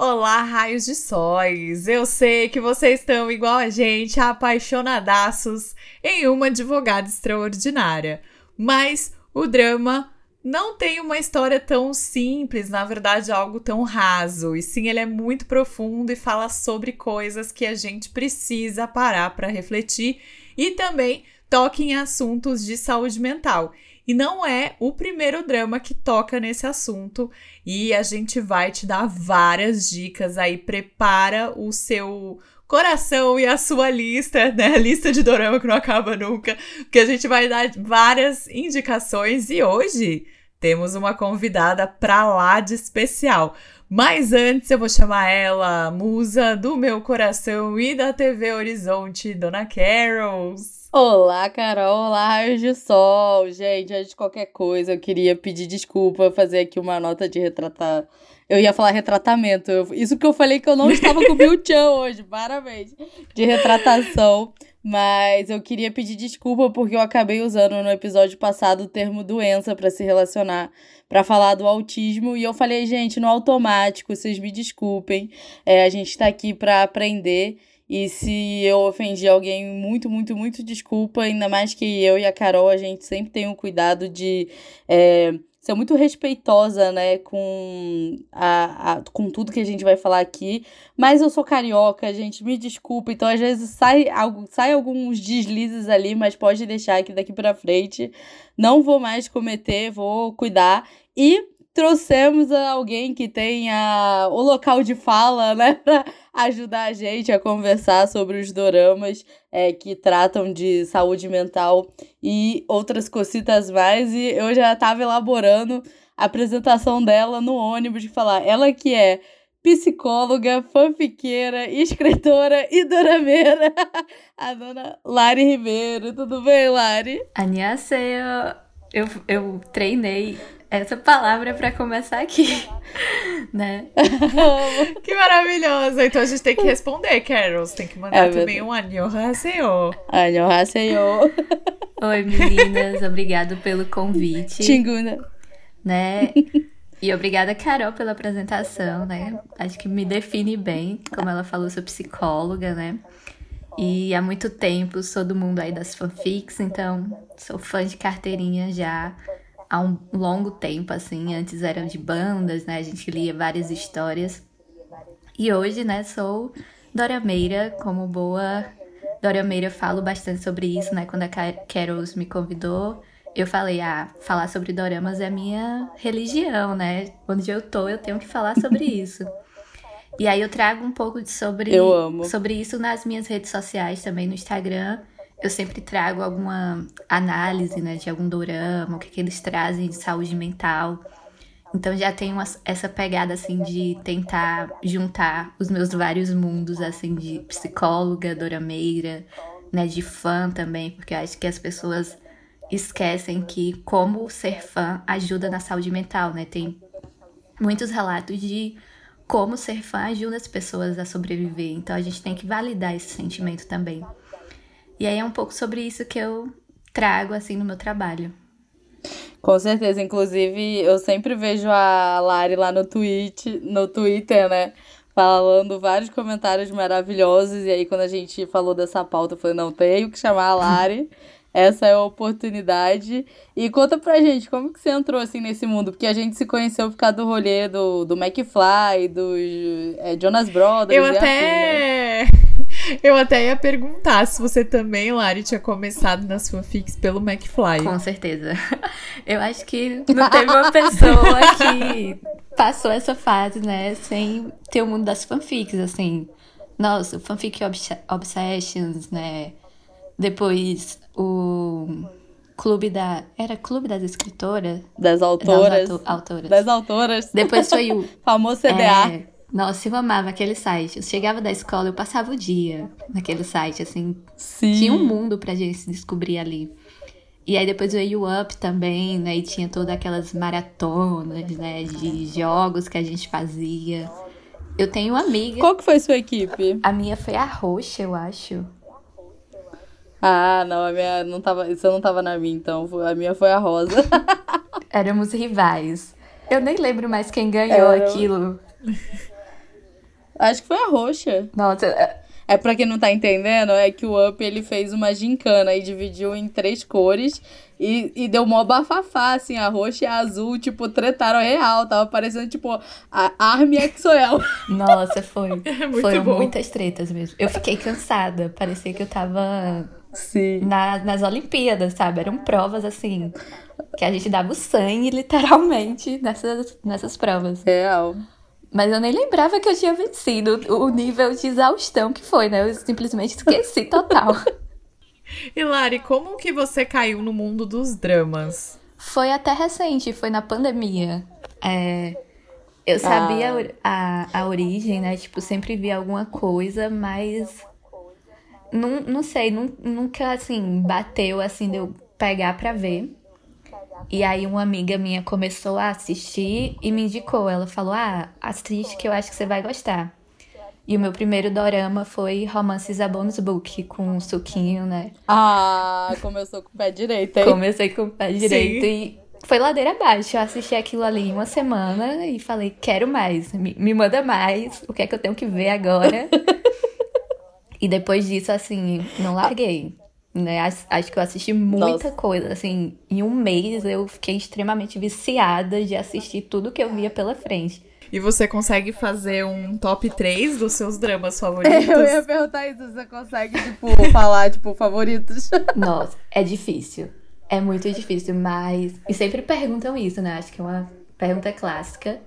Olá, raios de sóis! Eu sei que vocês estão igual a gente, apaixonadaços em uma advogada extraordinária. Mas o drama não tem uma história tão simples, na verdade, algo tão raso. E sim, ele é muito profundo e fala sobre coisas que a gente precisa parar para refletir e também toca em assuntos de saúde mental. E não é o primeiro drama que toca nesse assunto. E a gente vai te dar várias dicas aí. Prepara o seu coração e a sua lista, né? A lista de dorama que não acaba nunca. Porque a gente vai dar várias indicações. E hoje temos uma convidada pra lá de especial. Mas antes eu vou chamar ela, musa do meu coração e da TV Horizonte, Dona Carols. Olá, Carol. Olá, raios de sol. Gente, antes de qualquer coisa, eu queria pedir desculpa, fazer aqui uma nota de retratar. Eu ia falar retratamento. Eu... Isso que eu falei que eu não estava com o Bill Chan hoje. Parabéns. De retratação. Mas eu queria pedir desculpa porque eu acabei usando no episódio passado o termo doença para se relacionar, para falar do autismo. E eu falei, gente, no automático, vocês me desculpem. É, a gente está aqui para aprender. E se eu ofendi alguém, muito, muito, muito desculpa. Ainda mais que eu e a Carol, a gente sempre tem um cuidado de é, ser muito respeitosa, né, com, a, a, com tudo que a gente vai falar aqui. Mas eu sou carioca, gente, me desculpa. Então, às vezes, sai, algo, sai alguns deslizes ali, mas pode deixar que daqui pra frente não vou mais cometer, vou cuidar. E trouxemos alguém que tenha o local de fala, né, para ajudar a gente a conversar sobre os doramas é, que tratam de saúde mental e outras cositas mais. E eu já estava elaborando a apresentação dela no ônibus de falar, ela que é psicóloga, fanfiqueira, escritora e dorameira, a dona Lari Ribeiro. Tudo bem, Lari? Annyeonghaseyo. Eu, eu treinei essa palavra para começar aqui, né? que maravilhosa! Então a gente tem que responder, Carol. Você tem que mandar é também um annyeonghaseyo. Annyeonghaseyo. Oi, meninas. Obrigado pelo convite. Tinguna. Né? E obrigada, Carol, pela apresentação, né? Acho que me define bem. Como ela falou, sou psicóloga, né? E há muito tempo sou do mundo aí das fanfics, então sou fã de carteirinha já há um longo tempo, assim. Antes eram de bandas, né? A gente lia várias histórias. E hoje, né, sou Dora Meira, como boa Dora Meira, falo bastante sobre isso, né? Quando a Carols me convidou, eu falei, ah, falar sobre doramas é a minha religião, né? Onde eu tô, eu tenho que falar sobre isso. E aí eu trago um pouco sobre, sobre isso nas minhas redes sociais, também no Instagram eu sempre trago alguma análise, né, de algum dorama, o que, que eles trazem de saúde mental. Então já tenho essa pegada assim de tentar juntar os meus vários mundos assim de psicóloga, dorameira, né, de fã também, porque eu acho que as pessoas esquecem que como ser fã ajuda na saúde mental, né? Tem muitos relatos de como ser fã ajuda as pessoas a sobreviver. Então a gente tem que validar esse sentimento também. E aí é um pouco sobre isso que eu trago assim no meu trabalho. Com certeza, inclusive eu sempre vejo a Lari lá no tweet, no Twitter, né? Falando vários comentários maravilhosos. E aí, quando a gente falou dessa pauta, eu falei, não, tenho que chamar a Lari. Essa é a oportunidade. E conta pra gente, como que você entrou assim nesse mundo? Porque a gente se conheceu por causa do rolê do, do McFly, dos é, Jonas Brothers. Eu até. Assim, né? Eu até ia perguntar se você também, Lari, tinha começado nas fanfics pelo McFly. Com certeza. Eu acho que não teve uma pessoa que passou essa fase, né, sem ter o mundo das fanfics, assim. Nossa, fanfic obs Obsessions, né? Depois o Clube da. Era Clube das Escritoras? Das autoras. Das autoras. Das autoras. Depois foi o. famoso CDA. É, nossa, eu amava aquele site. Eu chegava da escola, eu passava o dia naquele site, assim. Sim. Tinha um mundo pra gente se descobrir ali. E aí depois o You Up também, né? E tinha todas aquelas maratonas, né? De jogos que a gente fazia. Eu tenho uma amiga. Qual que foi sua equipe? A minha foi a roxa, eu acho. Ah, não, a minha não tava. Isso não tava na minha, então. A minha foi a rosa. Éramos rivais. Eu nem lembro mais quem ganhou Era... aquilo. Acho que foi a roxa. Nossa, é, é pra quem não tá entendendo, é que o Up ele fez uma gincana e dividiu em três cores e, e deu mó bafafá, assim, a roxa e a azul, tipo, tretaram real, tava parecendo, tipo, a Army Exoel. Nossa, foi. É Foram bom. muitas tretas mesmo. Eu fiquei cansada, parecia que eu tava Sim. Na, nas Olimpíadas, sabe? Eram provas, assim, que a gente dava o sangue, literalmente, nessas, nessas provas. Real. Mas eu nem lembrava que eu tinha vencido o nível de exaustão que foi, né? Eu simplesmente esqueci total. E Lari, como que você caiu no mundo dos dramas? Foi até recente, foi na pandemia. É, eu sabia ah. a, a origem, né? Tipo, sempre vi alguma coisa, mas. Não, não sei, nunca assim, bateu assim de eu pegar pra ver. E aí uma amiga minha começou a assistir e me indicou. Ela falou: Ah, assiste que eu acho que você vai gostar. E o meu primeiro dorama foi Romances a Bonus Book, com um suquinho, né? Ah, começou com o pé direito, hein? Comecei com o pé direito Sim. e foi ladeira abaixo. Eu assisti aquilo ali uma semana e falei, quero mais, me, me manda mais, o que é que eu tenho que ver agora? e depois disso, assim, não larguei. Né? Acho que eu assisti muita Nossa. coisa. Assim, em um mês eu fiquei extremamente viciada de assistir tudo que eu via pela frente. E você consegue fazer um top 3 dos seus dramas favoritos? Eu ia perguntar isso, você consegue, tipo, falar, tipo, favoritos? Nossa, é difícil. É muito difícil, mas. E sempre perguntam isso, né? Acho que é uma pergunta clássica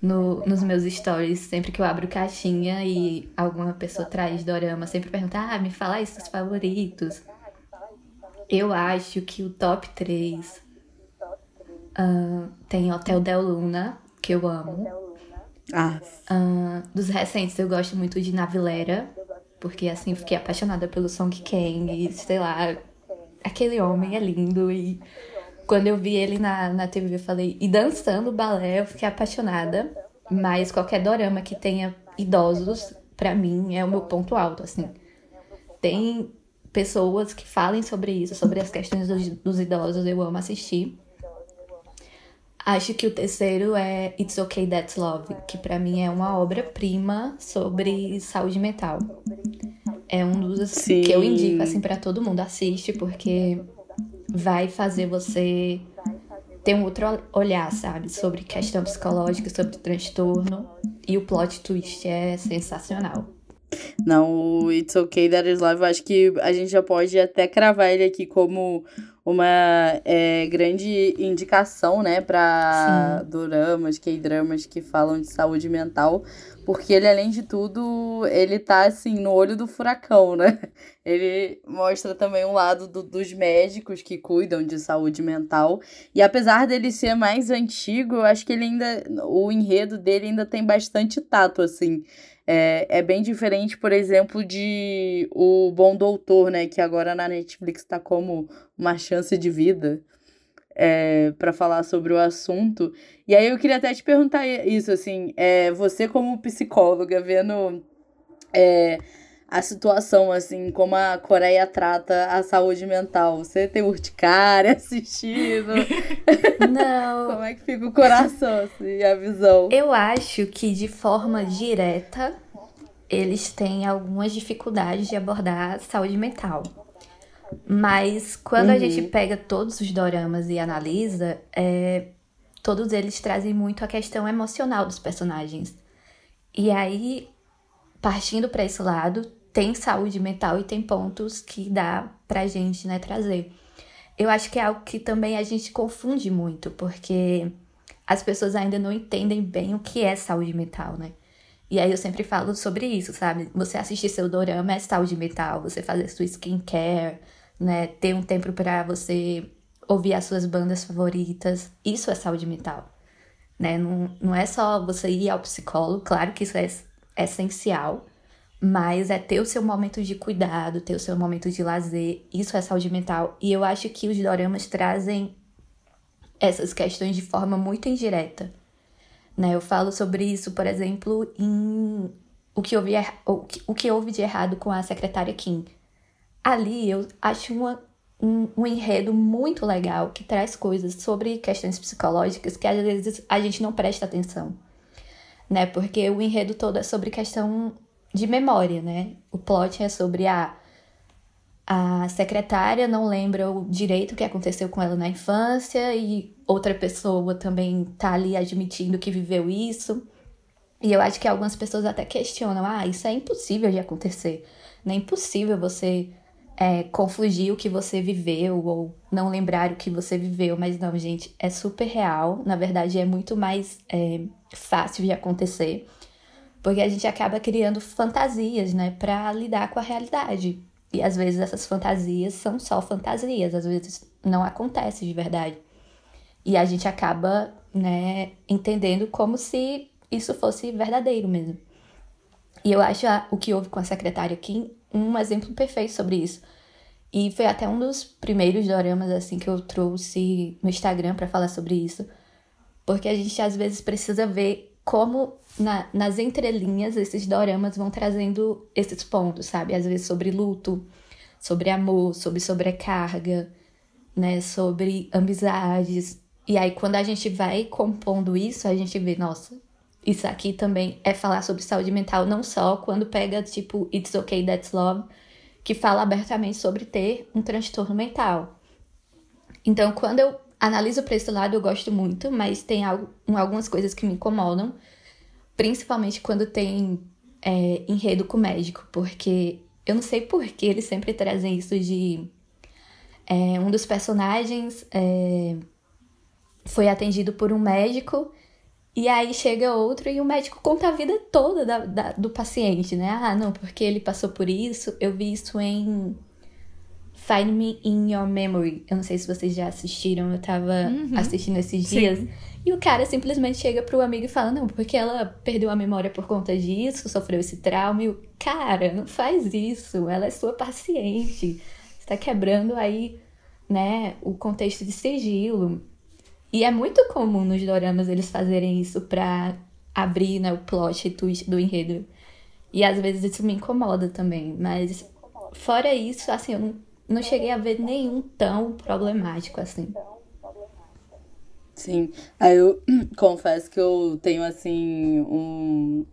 no, nos meus stories, sempre que eu abro caixinha e alguma pessoa traz dorama, sempre pergunta, ah, me fala aí seus favoritos. Eu acho que o top 3 uh, tem Hotel Del Luna, que eu amo. Ah. Uh, dos recentes eu gosto muito de Navilera, porque assim, fiquei apaixonada pelo Song Kang e sei lá, aquele homem é lindo e quando eu vi ele na, na TV, eu falei, e dançando balé, eu fiquei apaixonada. Mas qualquer dorama que tenha idosos, para mim, é o meu ponto alto, assim. Tem pessoas que falem sobre isso, sobre as questões dos, dos idosos, eu amo assistir. Acho que o terceiro é It's Okay That's Love, que para mim é uma obra-prima sobre saúde mental. É um dos Sim. que eu indico assim para todo mundo assiste porque vai fazer você ter um outro olhar, sabe? Sobre questão psicológica, sobre transtorno. E o plot twist é sensacional. Não, o It's Okay That Is Love, eu acho que a gente já pode até cravar ele aqui como uma é, grande indicação, né, para doramas, K-dramas que falam de saúde mental, porque ele, além de tudo, ele tá, assim, no olho do furacão, né? Ele mostra também um lado do, dos médicos que cuidam de saúde mental, e apesar dele ser mais antigo, eu acho que ele ainda, o enredo dele ainda tem bastante tato, assim, é, é bem diferente, por exemplo, de O Bom Doutor, né? Que agora na Netflix está como uma chance de vida é, para falar sobre o assunto. E aí eu queria até te perguntar isso, assim, é, você como psicóloga, vendo é, a situação, assim, como a Coreia trata a saúde mental. Você tem urticária assistindo? Não. como é que fica o coração, assim, a visão? Eu acho que de forma direta eles têm algumas dificuldades de abordar a saúde mental. Mas quando uhum. a gente pega todos os doramas e analisa, é, todos eles trazem muito a questão emocional dos personagens. E aí, partindo para esse lado, tem saúde mental e tem pontos que dá pra gente, né, trazer. Eu acho que é algo que também a gente confunde muito, porque as pessoas ainda não entendem bem o que é saúde mental, né? E aí eu sempre falo sobre isso, sabe? Você assistir seu dorama é saúde mental, você fazer sua skincare, né? Ter um tempo para você ouvir as suas bandas favoritas, isso é saúde mental, né? Não, não é só você ir ao psicólogo, claro que isso é essencial, mas é ter o seu momento de cuidado, ter o seu momento de lazer, isso é saúde mental. E eu acho que os doramas trazem essas questões de forma muito indireta. Né? Eu falo sobre isso, por exemplo, em o que, houve, o que houve de errado com a secretária Kim. Ali eu acho uma um, um, enredo muito legal que traz coisas sobre questões psicológicas que às vezes a gente não presta atenção, né? Porque o enredo todo é sobre questão de memória, né? O plot é sobre a a secretária não lembra o direito que aconteceu com ela na infância e outra pessoa também tá ali admitindo que viveu isso. E eu acho que algumas pessoas até questionam: ah, isso é impossível de acontecer. Não é impossível você é, confundir o que você viveu ou não lembrar o que você viveu. Mas não, gente, é super real. Na verdade, é muito mais é, fácil de acontecer. Porque a gente acaba criando fantasias, né, para lidar com a realidade. E às vezes essas fantasias são só fantasias, às vezes não acontece de verdade. E a gente acaba, né, entendendo como se isso fosse verdadeiro mesmo. E eu acho a, o que houve com a secretária aqui um exemplo perfeito sobre isso. E foi até um dos primeiros doramas assim que eu trouxe no Instagram para falar sobre isso, porque a gente às vezes precisa ver como na, nas entrelinhas esses doramas vão trazendo esses pontos, sabe? Às vezes sobre luto, sobre amor, sobre sobrecarga, né? Sobre amizades. E aí, quando a gente vai compondo isso, a gente vê, nossa, isso aqui também é falar sobre saúde mental, não só quando pega, tipo, It's Okay, That's Love, que fala abertamente sobre ter um transtorno mental. Então, quando eu analiso para esse lado, eu gosto muito, mas tem algumas coisas que me incomodam, principalmente quando tem é, enredo com médico, porque eu não sei por que eles sempre trazem isso de é, um dos personagens é, foi atendido por um médico e aí chega outro e o médico conta a vida toda da, da, do paciente, né? Ah, não, porque ele passou por isso. Eu vi isso em Find Me in Your Memory. Eu não sei se vocês já assistiram, eu tava uhum. assistindo esses dias. Sim. E o cara simplesmente chega pro amigo e fala: Não, porque ela perdeu a memória por conta disso, sofreu esse trauma. E o cara, não faz isso, ela é sua paciente. Você tá quebrando aí, né, o contexto de sigilo. E é muito comum nos doramas eles fazerem isso pra abrir né, o plot twist do enredo. E às vezes isso me incomoda também. Mas fora isso, assim, eu não não cheguei a ver nenhum tão problemático assim. Sim. Aí eu confesso que eu tenho assim um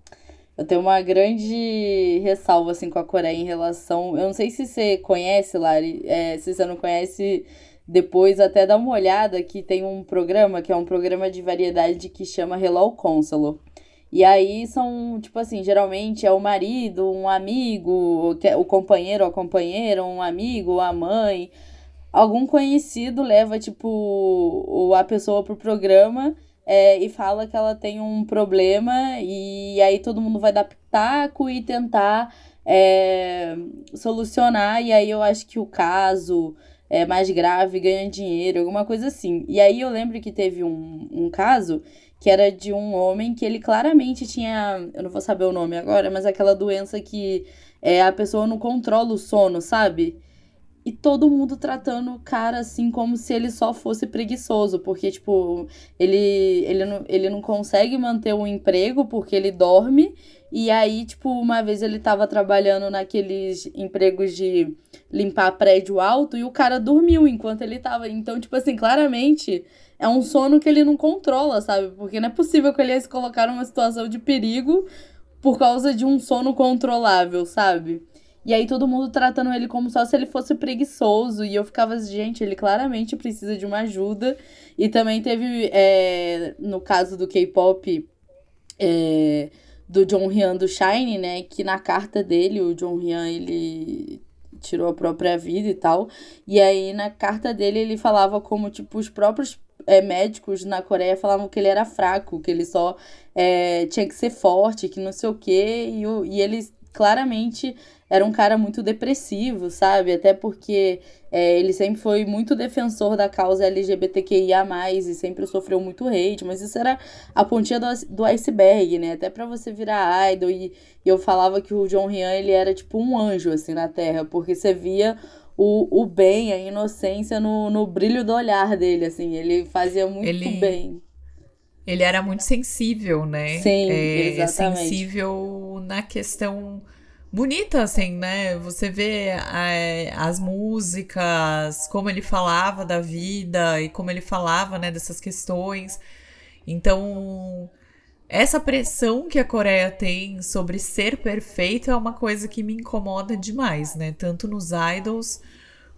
eu tenho uma grande ressalva assim com a Coreia em relação, eu não sei se você conhece, Lari, é, se você não conhece, depois até dá uma olhada que tem um programa que é um programa de variedade que chama Hello Counselor. E aí são, tipo assim, geralmente é o marido, um amigo, o companheiro ou a companheira, um amigo, a mãe. Algum conhecido leva, tipo, a pessoa pro programa é, e fala que ela tem um problema, e aí todo mundo vai dar pitaco e tentar é, solucionar. E aí eu acho que o caso é mais grave ganha dinheiro, alguma coisa assim. E aí eu lembro que teve um, um caso que era de um homem que ele claramente tinha, eu não vou saber o nome agora, mas aquela doença que é, a pessoa não controla o sono, sabe? E todo mundo tratando o cara assim como se ele só fosse preguiçoso, porque, tipo, ele, ele, não, ele não consegue manter um emprego porque ele dorme. E aí, tipo, uma vez ele tava trabalhando naqueles empregos de limpar prédio alto e o cara dormiu enquanto ele tava. Então, tipo assim, claramente é um sono que ele não controla, sabe? Porque não é possível que ele ia se colocar numa situação de perigo por causa de um sono controlável, sabe? E aí todo mundo tratando ele como só se ele fosse preguiçoso. E eu ficava, gente, ele claramente precisa de uma ajuda. E também teve, é, no caso do K-pop, é, do John Ryan do Shine, né? Que na carta dele, o John Ryan, ele tirou a própria vida e tal. E aí na carta dele ele falava como, tipo, os próprios é, médicos na Coreia falavam que ele era fraco, que ele só é, tinha que ser forte, que não sei o quê, e, o, e ele claramente era um cara muito depressivo, sabe? Até porque é, ele sempre foi muito defensor da causa LGBTQIA, e sempre sofreu muito hate, mas isso era a pontinha do, do iceberg, né? Até para você virar idol. E, e eu falava que o John Ryan ele era tipo um anjo assim na Terra, porque você via o, o bem, a inocência no, no brilho do olhar dele, assim. Ele fazia muito ele... bem. Ele era muito sensível, né? Sim, é, exatamente. Sensível na questão bonita, assim, né? Você vê é, as músicas, como ele falava da vida e como ele falava, né, dessas questões. Então, essa pressão que a Coreia tem sobre ser perfeito é uma coisa que me incomoda demais, né? Tanto nos idols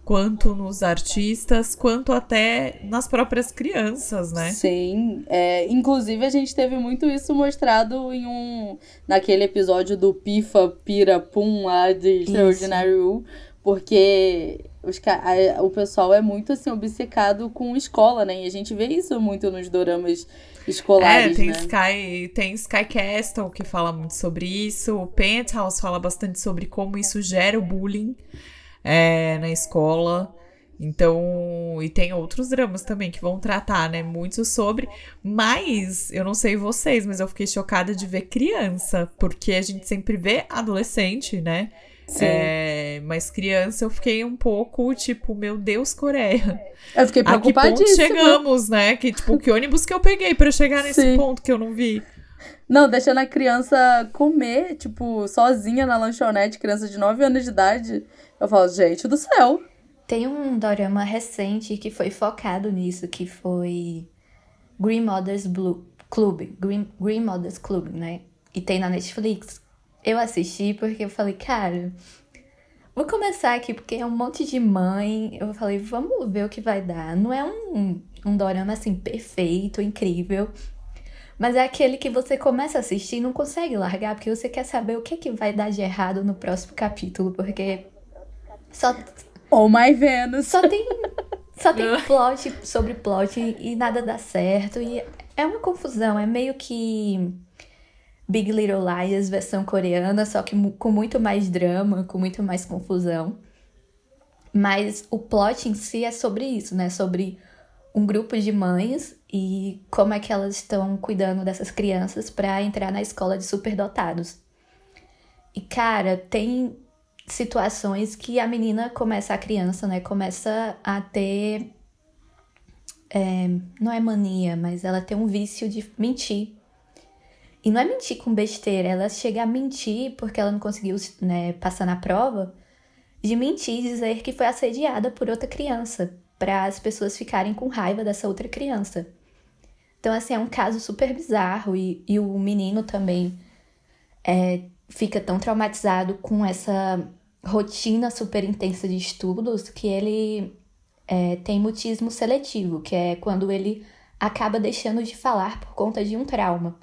quanto nos artistas, quanto até nas próprias crianças, né? Sim, é, inclusive a gente teve muito isso mostrado em um naquele episódio do Pifa Pira Pum lá de Extraordinary Rule, porque os, a, o pessoal é muito assim obcecado com escola, né? E a gente vê isso muito nos doramas escolares, é, tem né? Sky, tem Sky Castle que fala muito sobre isso, o Penthouse fala bastante sobre como isso gera o bullying é, na escola. Então, e tem outros dramas também que vão tratar, né, muito sobre, mas eu não sei vocês, mas eu fiquei chocada de ver criança, porque a gente sempre vê adolescente, né? Sim. É, mas criança eu fiquei um pouco tipo, meu Deus, Coreia. Eu fiquei preocupadíssima. A que ponto chegamos, né? Que tipo, que ônibus que eu peguei para chegar nesse Sim. ponto que eu não vi? Não, deixando a criança comer, tipo, sozinha na lanchonete, criança de 9 anos de idade. Eu falo, gente do céu. Tem um dorama recente que foi focado nisso, que foi Green Mothers Blue Club, Green, Green Mothers Club, né? E tem na Netflix. Eu assisti porque eu falei, cara, vou começar aqui porque é um monte de mãe. Eu falei, vamos ver o que vai dar. Não é um, um dorama assim perfeito, incrível. Mas é aquele que você começa a assistir e não consegue largar, porque você quer saber o que, que vai dar de errado no próximo capítulo, porque só. Oh my Venus! Só tem. Só tem plot sobre plot e, nada dá certo. E é uma confusão, é meio que. Big Little Lies versão coreana, só que com muito mais drama, com muito mais confusão. Mas o plot em si é sobre isso, né? Sobre um grupo de mães e como é que elas estão cuidando dessas crianças para entrar na escola de superdotados. E cara, tem situações que a menina começa, a criança, né, começa a ter. É, não é mania, mas ela tem um vício de mentir. E não é mentir com besteira, ela chega a mentir porque ela não conseguiu né, passar na prova, de mentir e dizer que foi assediada por outra criança, para as pessoas ficarem com raiva dessa outra criança. Então, assim, é um caso super bizarro e, e o menino também é, fica tão traumatizado com essa rotina super intensa de estudos que ele é, tem mutismo seletivo, que é quando ele acaba deixando de falar por conta de um trauma.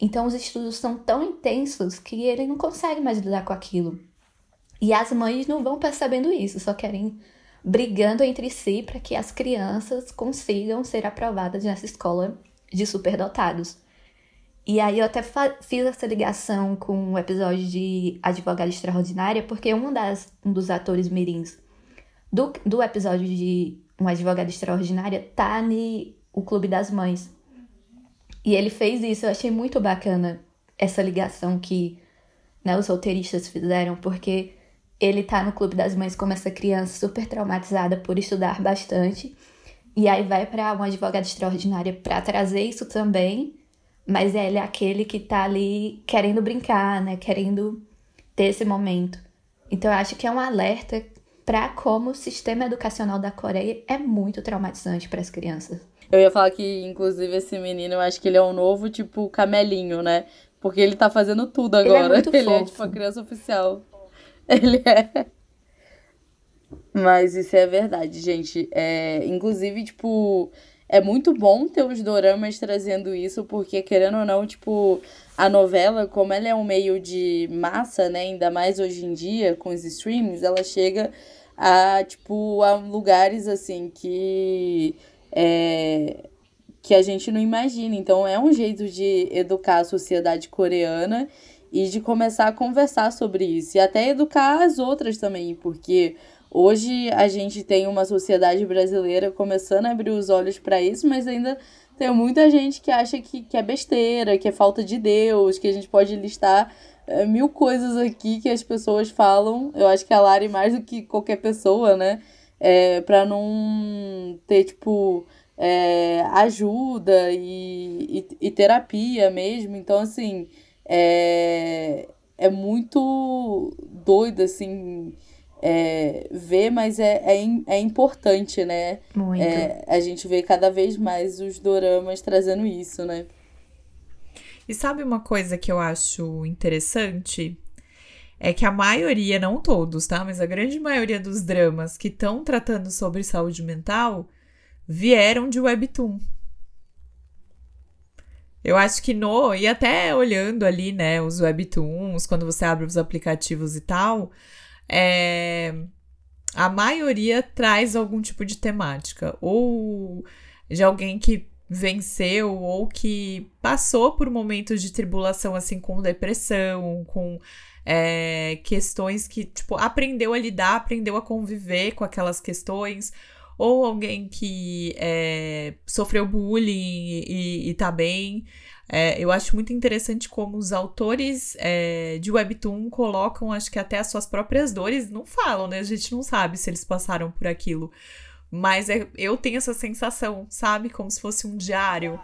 Então os estudos são tão intensos que ele não consegue mais lidar com aquilo. E as mães não vão percebendo isso, só querem brigando entre si para que as crianças consigam ser aprovadas nessa escola de superdotados. E aí eu até fiz essa ligação com o episódio de Advogada Extraordinária, porque um, das, um dos atores mirins do, do episódio de Uma Advogada Extraordinária tá no o Clube das Mães. E ele fez isso, eu achei muito bacana essa ligação que né, os roteiristas fizeram, porque ele tá no Clube das Mães como essa criança super traumatizada por estudar bastante. E aí vai para uma advogada extraordinária para trazer isso também mas ele é aquele que tá ali querendo brincar, né? Querendo ter esse momento. Então eu acho que é um alerta para como o sistema educacional da Coreia é muito traumatizante para as crianças. Eu ia falar que, inclusive, esse menino, eu acho que ele é um novo, tipo, camelinho, né? Porque ele tá fazendo tudo agora. Ele é, muito ele é tipo a criança oficial. Ele é. Mas isso é verdade, gente. É, inclusive, tipo, é muito bom ter os doramas trazendo isso, porque querendo ou não, tipo, a novela, como ela é um meio de massa, né, ainda mais hoje em dia com os streams, ela chega a, tipo, a lugares assim que é, que a gente não imagina. Então é um jeito de educar a sociedade coreana e de começar a conversar sobre isso e até educar as outras também, porque Hoje a gente tem uma sociedade brasileira começando a abrir os olhos para isso, mas ainda tem muita gente que acha que, que é besteira, que é falta de Deus, que a gente pode listar é, mil coisas aqui que as pessoas falam. Eu acho que a Lari, mais do que qualquer pessoa, né? É, para não ter, tipo, é, ajuda e, e, e, terapia mesmo. Então, assim, é, é muito doido, assim, é, ver, mas é, é, é importante, né? Muito. É, a gente vê cada vez mais os doramas trazendo isso, né? E sabe uma coisa que eu acho interessante? É que a maioria, não todos, tá? Mas a grande maioria dos dramas que estão tratando sobre saúde mental vieram de webtoon. Eu acho que no, e até olhando ali, né, os webtoons, quando você abre os aplicativos e tal, é, a maioria traz algum tipo de temática. Ou de alguém que venceu ou que passou por momentos de tribulação, assim, com depressão, com é, questões que, tipo, aprendeu a lidar, aprendeu a conviver com aquelas questões, ou alguém que é, sofreu bullying e, e tá bem. É, eu acho muito interessante como os autores é, de Webtoon colocam, acho que até as suas próprias dores, não falam, né? A gente não sabe se eles passaram por aquilo. Mas é, eu tenho essa sensação, sabe? Como se fosse um diário.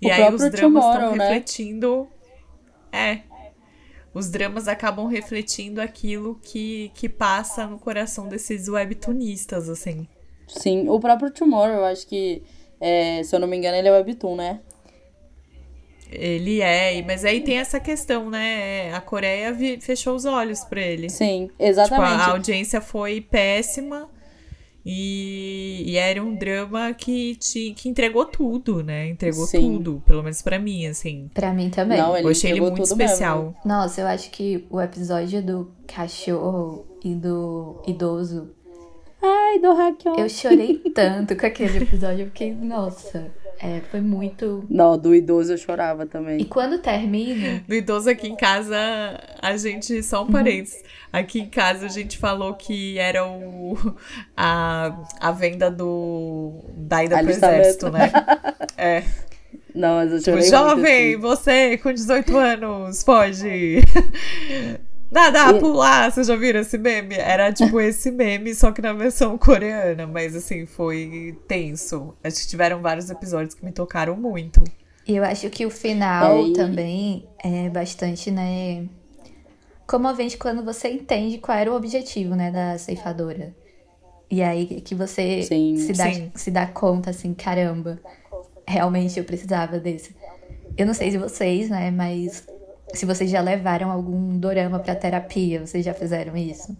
E o aí os dramas estão né? refletindo. É. Os dramas acabam refletindo aquilo que, que passa no coração desses webtoonistas, assim. Sim, o próprio Tomorrow, eu acho que, é, se eu não me engano, ele é webtoon, né? Ele é, mas aí tem essa questão, né? A Coreia fechou os olhos para ele. Sim, exatamente. Tipo, a audiência foi péssima. E, e, era um drama que, te, que entregou tudo, né? Entregou Sim. tudo, pelo menos para mim, assim. Para mim também. Não, eu achei ele muito especial. Mesmo. Nossa, eu acho que o episódio do cachorro e do idoso. Ai, do Raquel. Eu chorei tanto com aquele episódio, eu fiquei, nossa. É, foi muito. Não, do idoso eu chorava também. E quando termina. Do idoso aqui em casa, a gente. Só um parênteses. Aqui em casa a gente falou que era o. A, a venda do. Da ida pro exército, né? É. Não, mas eu tipo, chorei Jovem, assim. você com 18 anos, pode. Dá, dá, e... pular, vocês já viram esse meme? Era tipo esse meme, só que na versão coreana, mas assim, foi tenso. Acho que tiveram vários episódios que me tocaram muito. E eu acho que o final é, também é bastante, né, comovente quando você entende qual era o objetivo, né, da ceifadora. E aí que você sim, se, dá, sim. se dá conta, assim, caramba, realmente eu precisava desse. Eu não sei se vocês, né, mas se vocês já levaram algum dorama para terapia, vocês já fizeram isso?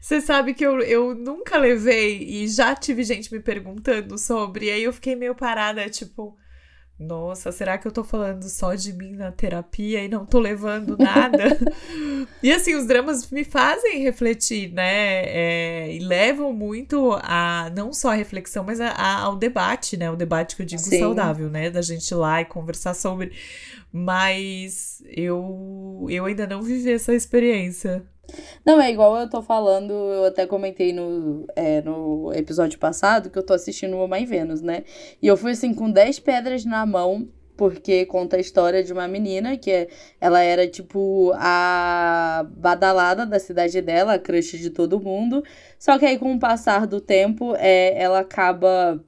Você sabe que eu, eu nunca levei e já tive gente me perguntando sobre, e aí eu fiquei meio parada, tipo, nossa, será que eu tô falando só de mim na terapia e não tô levando nada? e assim, os dramas me fazem refletir, né? É, e levam muito a não só a reflexão, mas a, a, ao debate, né? O debate que eu digo Sim. saudável, né? Da gente ir lá e conversar sobre. Mas eu, eu ainda não vivi essa experiência. Não, é igual eu tô falando, eu até comentei no, é, no episódio passado que eu tô assistindo o Mãe Vênus, né? E eu fui assim com 10 pedras na mão, porque conta a história de uma menina que é, ela era tipo a badalada da cidade dela, a crush de todo mundo. Só que aí com o passar do tempo, é, ela acaba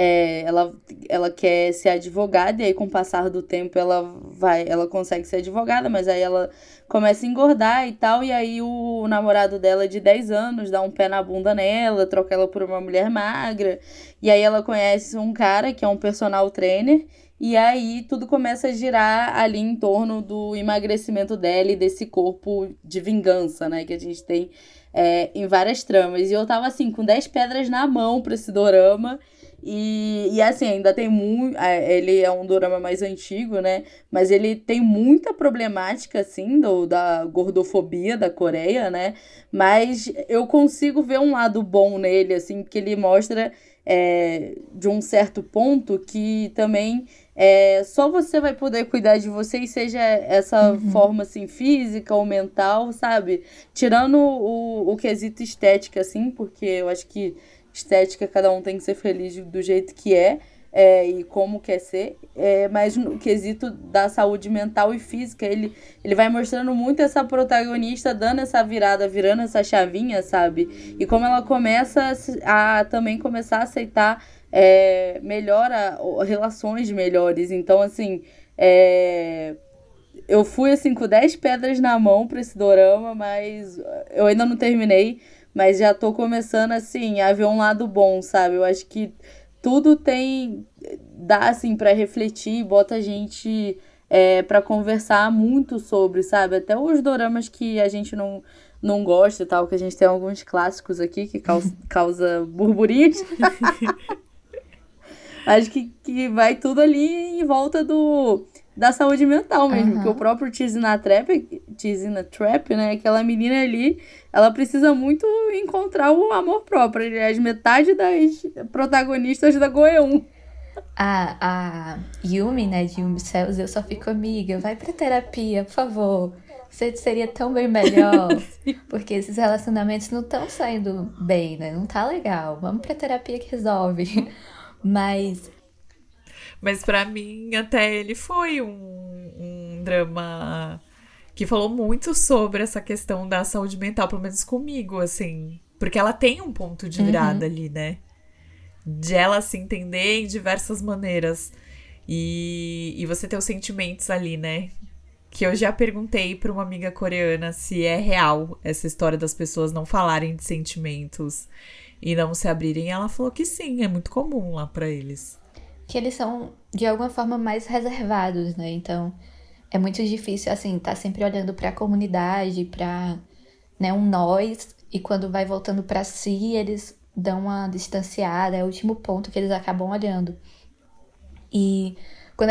é, ela, ela quer ser advogada e aí com o passar do tempo ela vai ela consegue ser advogada mas aí ela começa a engordar e tal e aí o namorado dela de 10 anos dá um pé na bunda nela troca ela por uma mulher magra e aí ela conhece um cara que é um personal trainer e aí tudo começa a girar ali em torno do emagrecimento dela e desse corpo de vingança né que a gente tem é, em várias tramas. E eu tava assim com 10 pedras na mão pra esse dorama e, e assim, ainda tem muito. É, ele é um drama mais antigo, né? Mas ele tem muita problemática, assim, do, da gordofobia da Coreia, né? Mas eu consigo ver um lado bom nele, assim, que ele mostra é, de um certo ponto que também é, só você vai poder cuidar de você e seja essa uhum. forma assim física ou mental, sabe? Tirando o, o quesito estética, assim, porque eu acho que estética, cada um tem que ser feliz do jeito que é, é e como quer ser, é, mas no quesito da saúde mental e física, ele, ele vai mostrando muito essa protagonista dando essa virada, virando essa chavinha, sabe? E como ela começa a, a também começar a aceitar é, melhor a, relações melhores. Então, assim, é, eu fui assim com 10 pedras na mão pra esse dorama, mas eu ainda não terminei, mas já tô começando assim a ver um lado bom, sabe? Eu acho que tudo tem dá assim para refletir, bota a gente é, para conversar muito sobre, sabe? Até os doramas que a gente não não gosta e tal, que a gente tem alguns clássicos aqui que causa, causa burburinhos. Acho que, que vai tudo ali em volta do da saúde mental mesmo, uhum. que o próprio Tizina Trap, Tizina Trap, né, aquela menina ali, ela precisa muito encontrar o amor próprio, aliás, metade das protagonistas da Goeun. A, a Yumi, né, de Yumi Cells, eu só fico amiga, vai pra terapia, por favor. Você seria tão bem melhor. porque esses relacionamentos não estão saindo bem, né? Não tá legal. Vamos pra terapia que resolve. Mas. Mas para mim, até ele foi um, um drama que falou muito sobre essa questão da saúde mental, pelo menos comigo, assim. Porque ela tem um ponto de virada uhum. ali, né? De ela se entender em diversas maneiras. E, e você ter os sentimentos ali, né? Que eu já perguntei para uma amiga coreana se é real essa história das pessoas não falarem de sentimentos e não se abrirem. Ela falou que sim, é muito comum lá para eles. Que eles são, de alguma forma, mais reservados, né? Então, é muito difícil, assim, tá sempre olhando para a comunidade, para né, um nós, e quando vai voltando para si, eles dão uma distanciada, é o último ponto que eles acabam olhando. E quando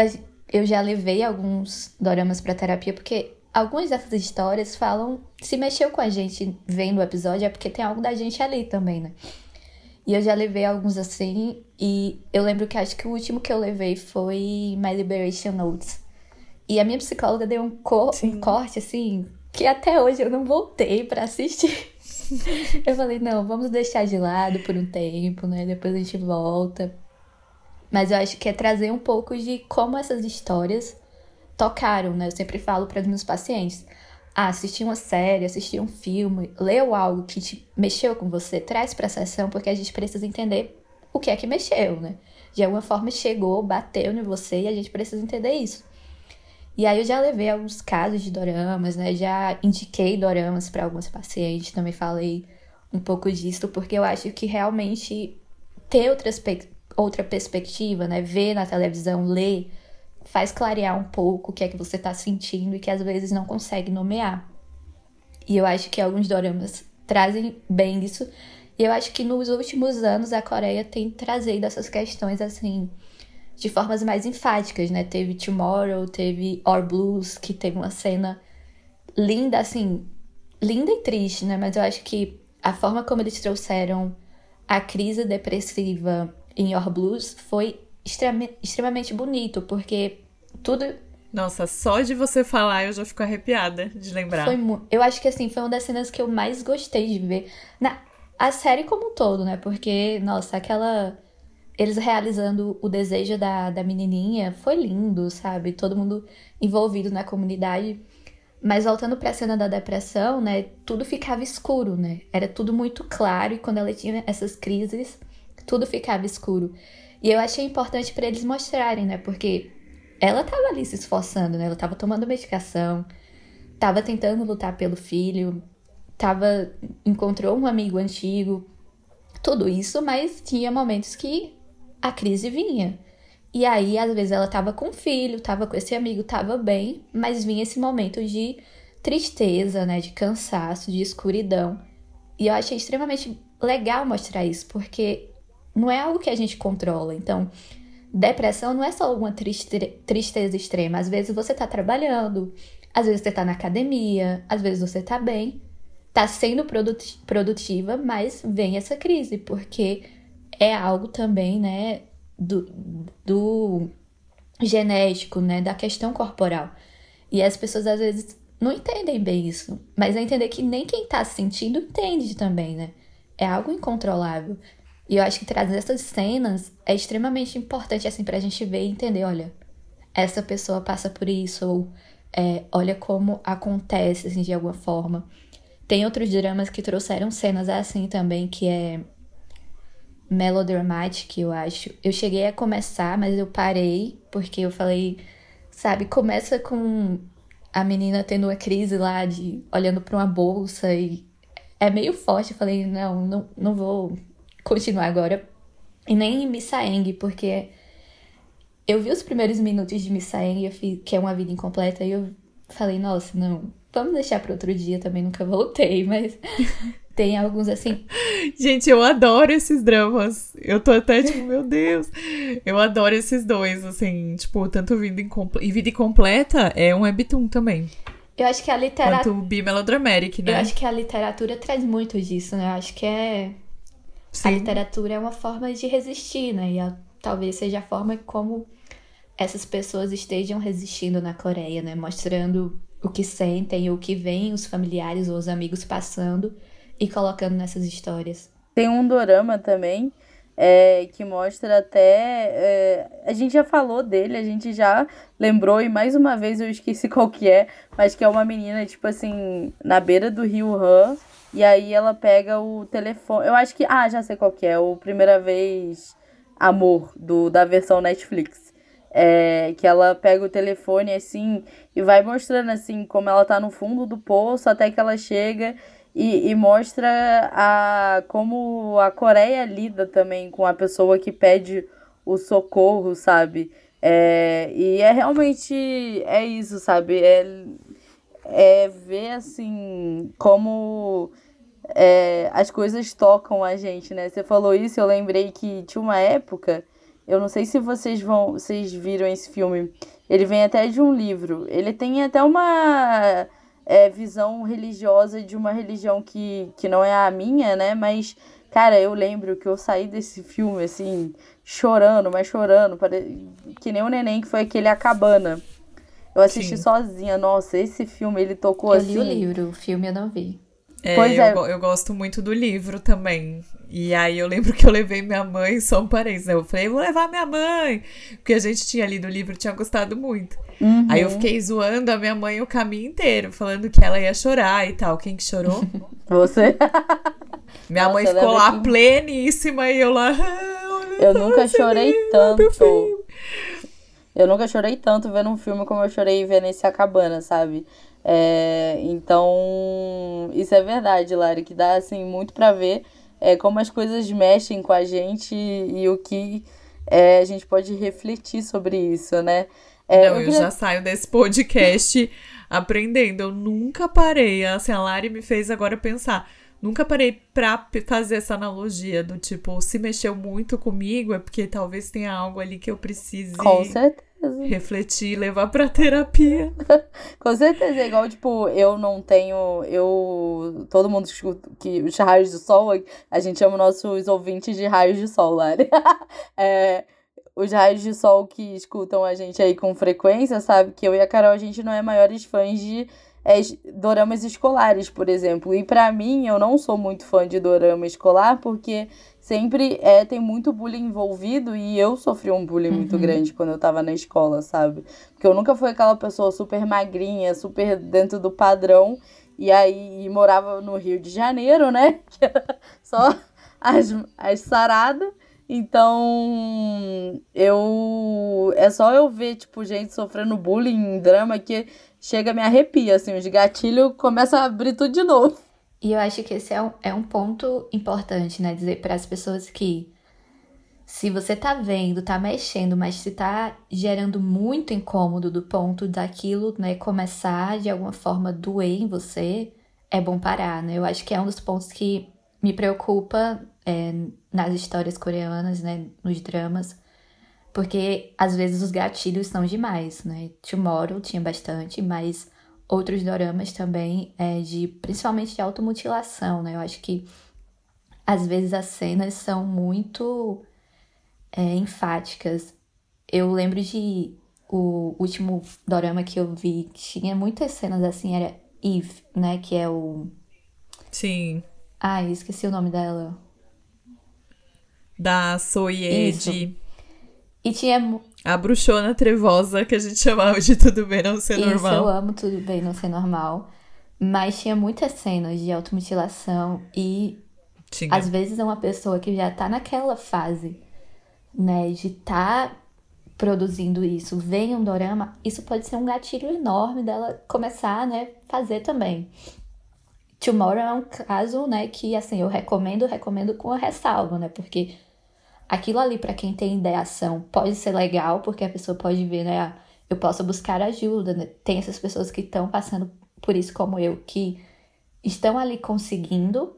eu já levei alguns doramas para terapia, porque algumas dessas histórias falam. Se mexeu com a gente vendo o episódio, é porque tem algo da gente ali também, né? E eu já levei alguns assim, e eu lembro que acho que o último que eu levei foi My Liberation Notes. E a minha psicóloga deu um, um corte, assim, que até hoje eu não voltei para assistir. eu falei, não, vamos deixar de lado por um tempo, né? Depois a gente volta. Mas eu acho que é trazer um pouco de como essas histórias tocaram, né? Eu sempre falo para os meus pacientes: ah, assistir uma série, assistir um filme, leu algo que te mexeu com você, traz para a sessão, porque a gente precisa entender o que é que mexeu, né? De alguma forma chegou, bateu em você e a gente precisa entender isso. E aí eu já levei alguns casos de doramas, né? Já indiquei doramas para alguns pacientes, também falei um pouco disso, porque eu acho que realmente ter outras, outra perspectiva, né? Ver na televisão, ler, faz clarear um pouco o que é que você está sentindo e que às vezes não consegue nomear. E eu acho que alguns doramas trazem bem isso. E eu acho que nos últimos anos a Coreia tem trazido essas questões assim de formas mais enfáticas, né? Teve Tomorrow, teve Or Blues, que teve uma cena linda, assim, linda e triste, né? Mas eu acho que a forma como eles trouxeram a crise depressiva em Your Blues foi extremamente bonito, porque tudo. Nossa, só de você falar eu já fico arrepiada de lembrar. Foi eu acho que assim, foi uma das cenas que eu mais gostei de ver. Na, a série como um todo, né? Porque, nossa, aquela. Eles realizando o desejo da, da menininha foi lindo, sabe? Todo mundo envolvido na comunidade. Mas voltando para a cena da depressão, né? Tudo ficava escuro, né? Era tudo muito claro e quando ela tinha essas crises, tudo ficava escuro. E eu achei importante para eles mostrarem, né? Porque ela tava ali se esforçando, né? Ela tava tomando medicação, tava tentando lutar pelo filho, tava encontrou um amigo antigo, tudo isso, mas tinha momentos que a crise vinha. E aí, às vezes, ela tava com o filho, tava com esse amigo, tava bem, mas vinha esse momento de tristeza, né? De cansaço, de escuridão. E eu achei extremamente legal mostrar isso, porque não é algo que a gente controla. Então, depressão não é só uma triste, tristeza extrema. Às vezes você tá trabalhando, às vezes você tá na academia, às vezes você tá bem, tá sendo produtiva, mas vem essa crise, porque é algo também, né, do, do genético, né, da questão corporal. E as pessoas às vezes não entendem bem isso, mas é entender que nem quem tá sentindo entende também, né? É algo incontrolável. E eu acho que trazer essas cenas é extremamente importante, assim, pra gente ver e entender, olha, essa pessoa passa por isso, ou é, olha como acontece, assim, de alguma forma. Tem outros dramas que trouxeram cenas assim também, que é melodramatic, eu acho. Eu cheguei a começar, mas eu parei, porque eu falei, sabe, começa com a menina tendo uma crise lá de olhando para uma bolsa e é meio forte. Eu falei, não, não, não vou continuar agora. E nem Missaeng, porque eu vi os primeiros minutos de Missaeng, que é uma vida incompleta, e eu falei, nossa, não, vamos deixar para outro dia também, nunca voltei, mas tem alguns assim. Gente, eu adoro esses dramas. Eu tô até tipo, meu Deus. Eu adoro esses dois, assim, tipo, tanto Vida Incompleta. E Vida Incompleta é um webtoon também. Eu acho que a literatura. Quanto Bimelodrameric, né? Eu acho que a literatura traz muito disso, né? Eu acho que é. Sim. A literatura é uma forma de resistir, né? E a... talvez seja a forma como essas pessoas estejam resistindo na Coreia, né? Mostrando o que sentem, o que veem os familiares ou os amigos passando e colocando nessas histórias. Tem um dorama também é, que mostra até. É, a gente já falou dele, a gente já lembrou, e mais uma vez eu esqueci qual que é, mas que é uma menina, tipo assim, na beira do rio Han, e aí ela pega o telefone. Eu acho que. Ah, já sei qual que é, o Primeira Vez Amor, do, da versão Netflix. É, que ela pega o telefone assim e vai mostrando assim como ela tá no fundo do poço até que ela chega e, e mostra a, como a Coreia lida também com a pessoa que pede o socorro, sabe? É, e é realmente é isso, sabe? É, é ver assim como é, as coisas tocam a gente, né? Você falou isso, eu lembrei que tinha uma época, eu não sei se vocês vão, vocês viram esse filme. Ele vem até de um livro. Ele tem até uma é, visão religiosa de uma religião que, que não é a minha, né? Mas, cara, eu lembro que eu saí desse filme, assim, chorando, mas chorando, que nem o neném que foi aquele A Cabana. Eu assisti Sim. sozinha. Nossa, esse filme, ele tocou eu assim... Eu li o livro, o filme eu não vi. É, pois é. Eu, eu gosto muito do livro também. E aí eu lembro que eu levei minha mãe, só um parênteses, né? Eu falei, vou levar minha mãe. Porque a gente tinha lido o livro tinha gostado muito. Uhum. Aí eu fiquei zoando a minha mãe o caminho inteiro, falando que ela ia chorar e tal. Quem que chorou? Você. Minha Nossa, mãe ficou lá que... pleníssima e eu lá. Ah, eu nunca chorei tanto. Eu nunca chorei tanto vendo um filme como eu chorei vendo esse A Cabana, sabe? É, então, isso é verdade, Lari, que dá assim muito para ver é, como as coisas mexem com a gente e, e o que é, a gente pode refletir sobre isso, né? É, Não, eu, queria... já saio desse podcast aprendendo. Eu nunca parei. Assim, a Lari me fez agora pensar. Nunca parei pra fazer essa analogia do tipo, se mexeu muito comigo é porque talvez tenha algo ali que eu precise. Com certeza refletir, levar pra terapia. Com certeza, é igual, tipo, eu não tenho. Eu. Todo mundo que os raios de sol, a gente chama nossos ouvintes de raios de sol, Lari. é, os raios de sol que escutam a gente aí com frequência, sabe? Que eu e a Carol, a gente não é maiores fãs de é, doramas escolares, por exemplo. E para mim, eu não sou muito fã de dorama escolar, porque sempre é, tem muito bullying envolvido e eu sofri um bullying uhum. muito grande quando eu tava na escola, sabe? Porque eu nunca fui aquela pessoa super magrinha, super dentro do padrão, e aí morava no Rio de Janeiro, né? Que era só as, as saradas. Então, eu. É só eu ver, tipo, gente sofrendo bullying, drama, que chega, me arrepia, assim, os gatilhos começam a abrir tudo de novo. E eu acho que esse é um, é um ponto importante, né? Dizer para as pessoas que se você tá vendo, tá mexendo, mas se tá gerando muito incômodo do ponto daquilo, né, começar de alguma forma doer em você, é bom parar, né? Eu acho que é um dos pontos que me preocupa é, nas histórias coreanas, né, nos dramas, porque às vezes os gatilhos são demais, né? Tomorrow tinha bastante, mas outros doramas também, é, de principalmente de automutilação, né? Eu acho que às vezes as cenas são muito é, enfáticas. Eu lembro de o último dorama que eu vi que tinha muitas cenas assim, era Eve, né? Que é o. Sim. Ai, esqueci o nome dela. Da Soyeji. E tinha a bruxona trevosa que a gente chamava de Tudo Bem Não Ser Isso, Normal. eu amo Tudo Bem Não Ser Normal. Mas tinha muitas cenas de automutilação e tinha. às vezes é uma pessoa que já tá naquela fase, né, de tá produzindo isso vem um dorama, isso pode ser um gatilho enorme dela começar, né, fazer também. Tomorrow é um caso, né, que assim, eu recomendo, recomendo com a ressalva, né, porque aquilo ali para quem tem ideação pode ser legal, porque a pessoa pode ver, né, ah, eu posso buscar ajuda, né? Tem essas pessoas que estão passando por isso como eu, que estão ali conseguindo,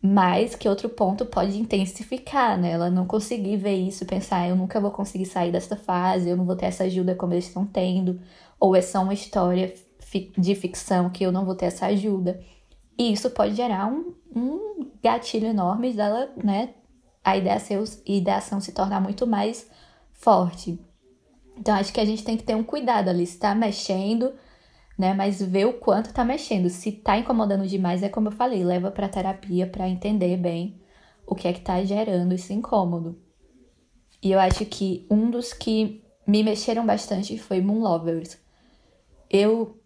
mas que outro ponto pode intensificar, né? Ela não conseguir ver isso pensar, eu nunca vou conseguir sair dessa fase, eu não vou ter essa ajuda como eles estão tendo, ou é só uma história de ficção que eu não vou ter essa ajuda. E isso pode gerar um, um gatilho enorme dela, né? A ideação, a ideação se tornar muito mais forte. Então, acho que a gente tem que ter um cuidado ali. Se tá mexendo, né? Mas ver o quanto tá mexendo. Se tá incomodando demais, é como eu falei, leva pra terapia para entender bem o que é que tá gerando esse incômodo. E eu acho que um dos que me mexeram bastante foi Moon Lovers. Eu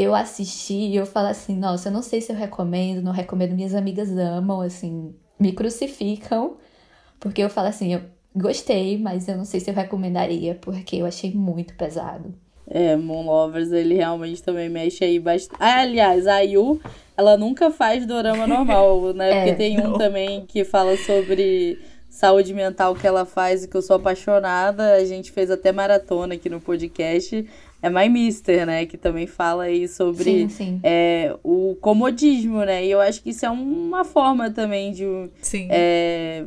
eu assisti e eu falo assim, nossa, eu não sei se eu recomendo, não recomendo, minhas amigas amam, assim, me crucificam, porque eu falo assim, eu gostei, mas eu não sei se eu recomendaria, porque eu achei muito pesado. É, Moon Lovers, ele realmente também mexe aí bastante. Ah, aliás, a Yu, ela nunca faz dorama normal, né? é, Porque tem um também que fala sobre saúde mental que ela faz e que eu sou apaixonada. A gente fez até maratona aqui no podcast. É My Mister, né? Que também fala aí sobre sim, sim. É, o comodismo, né? E eu acho que isso é uma forma também de. É,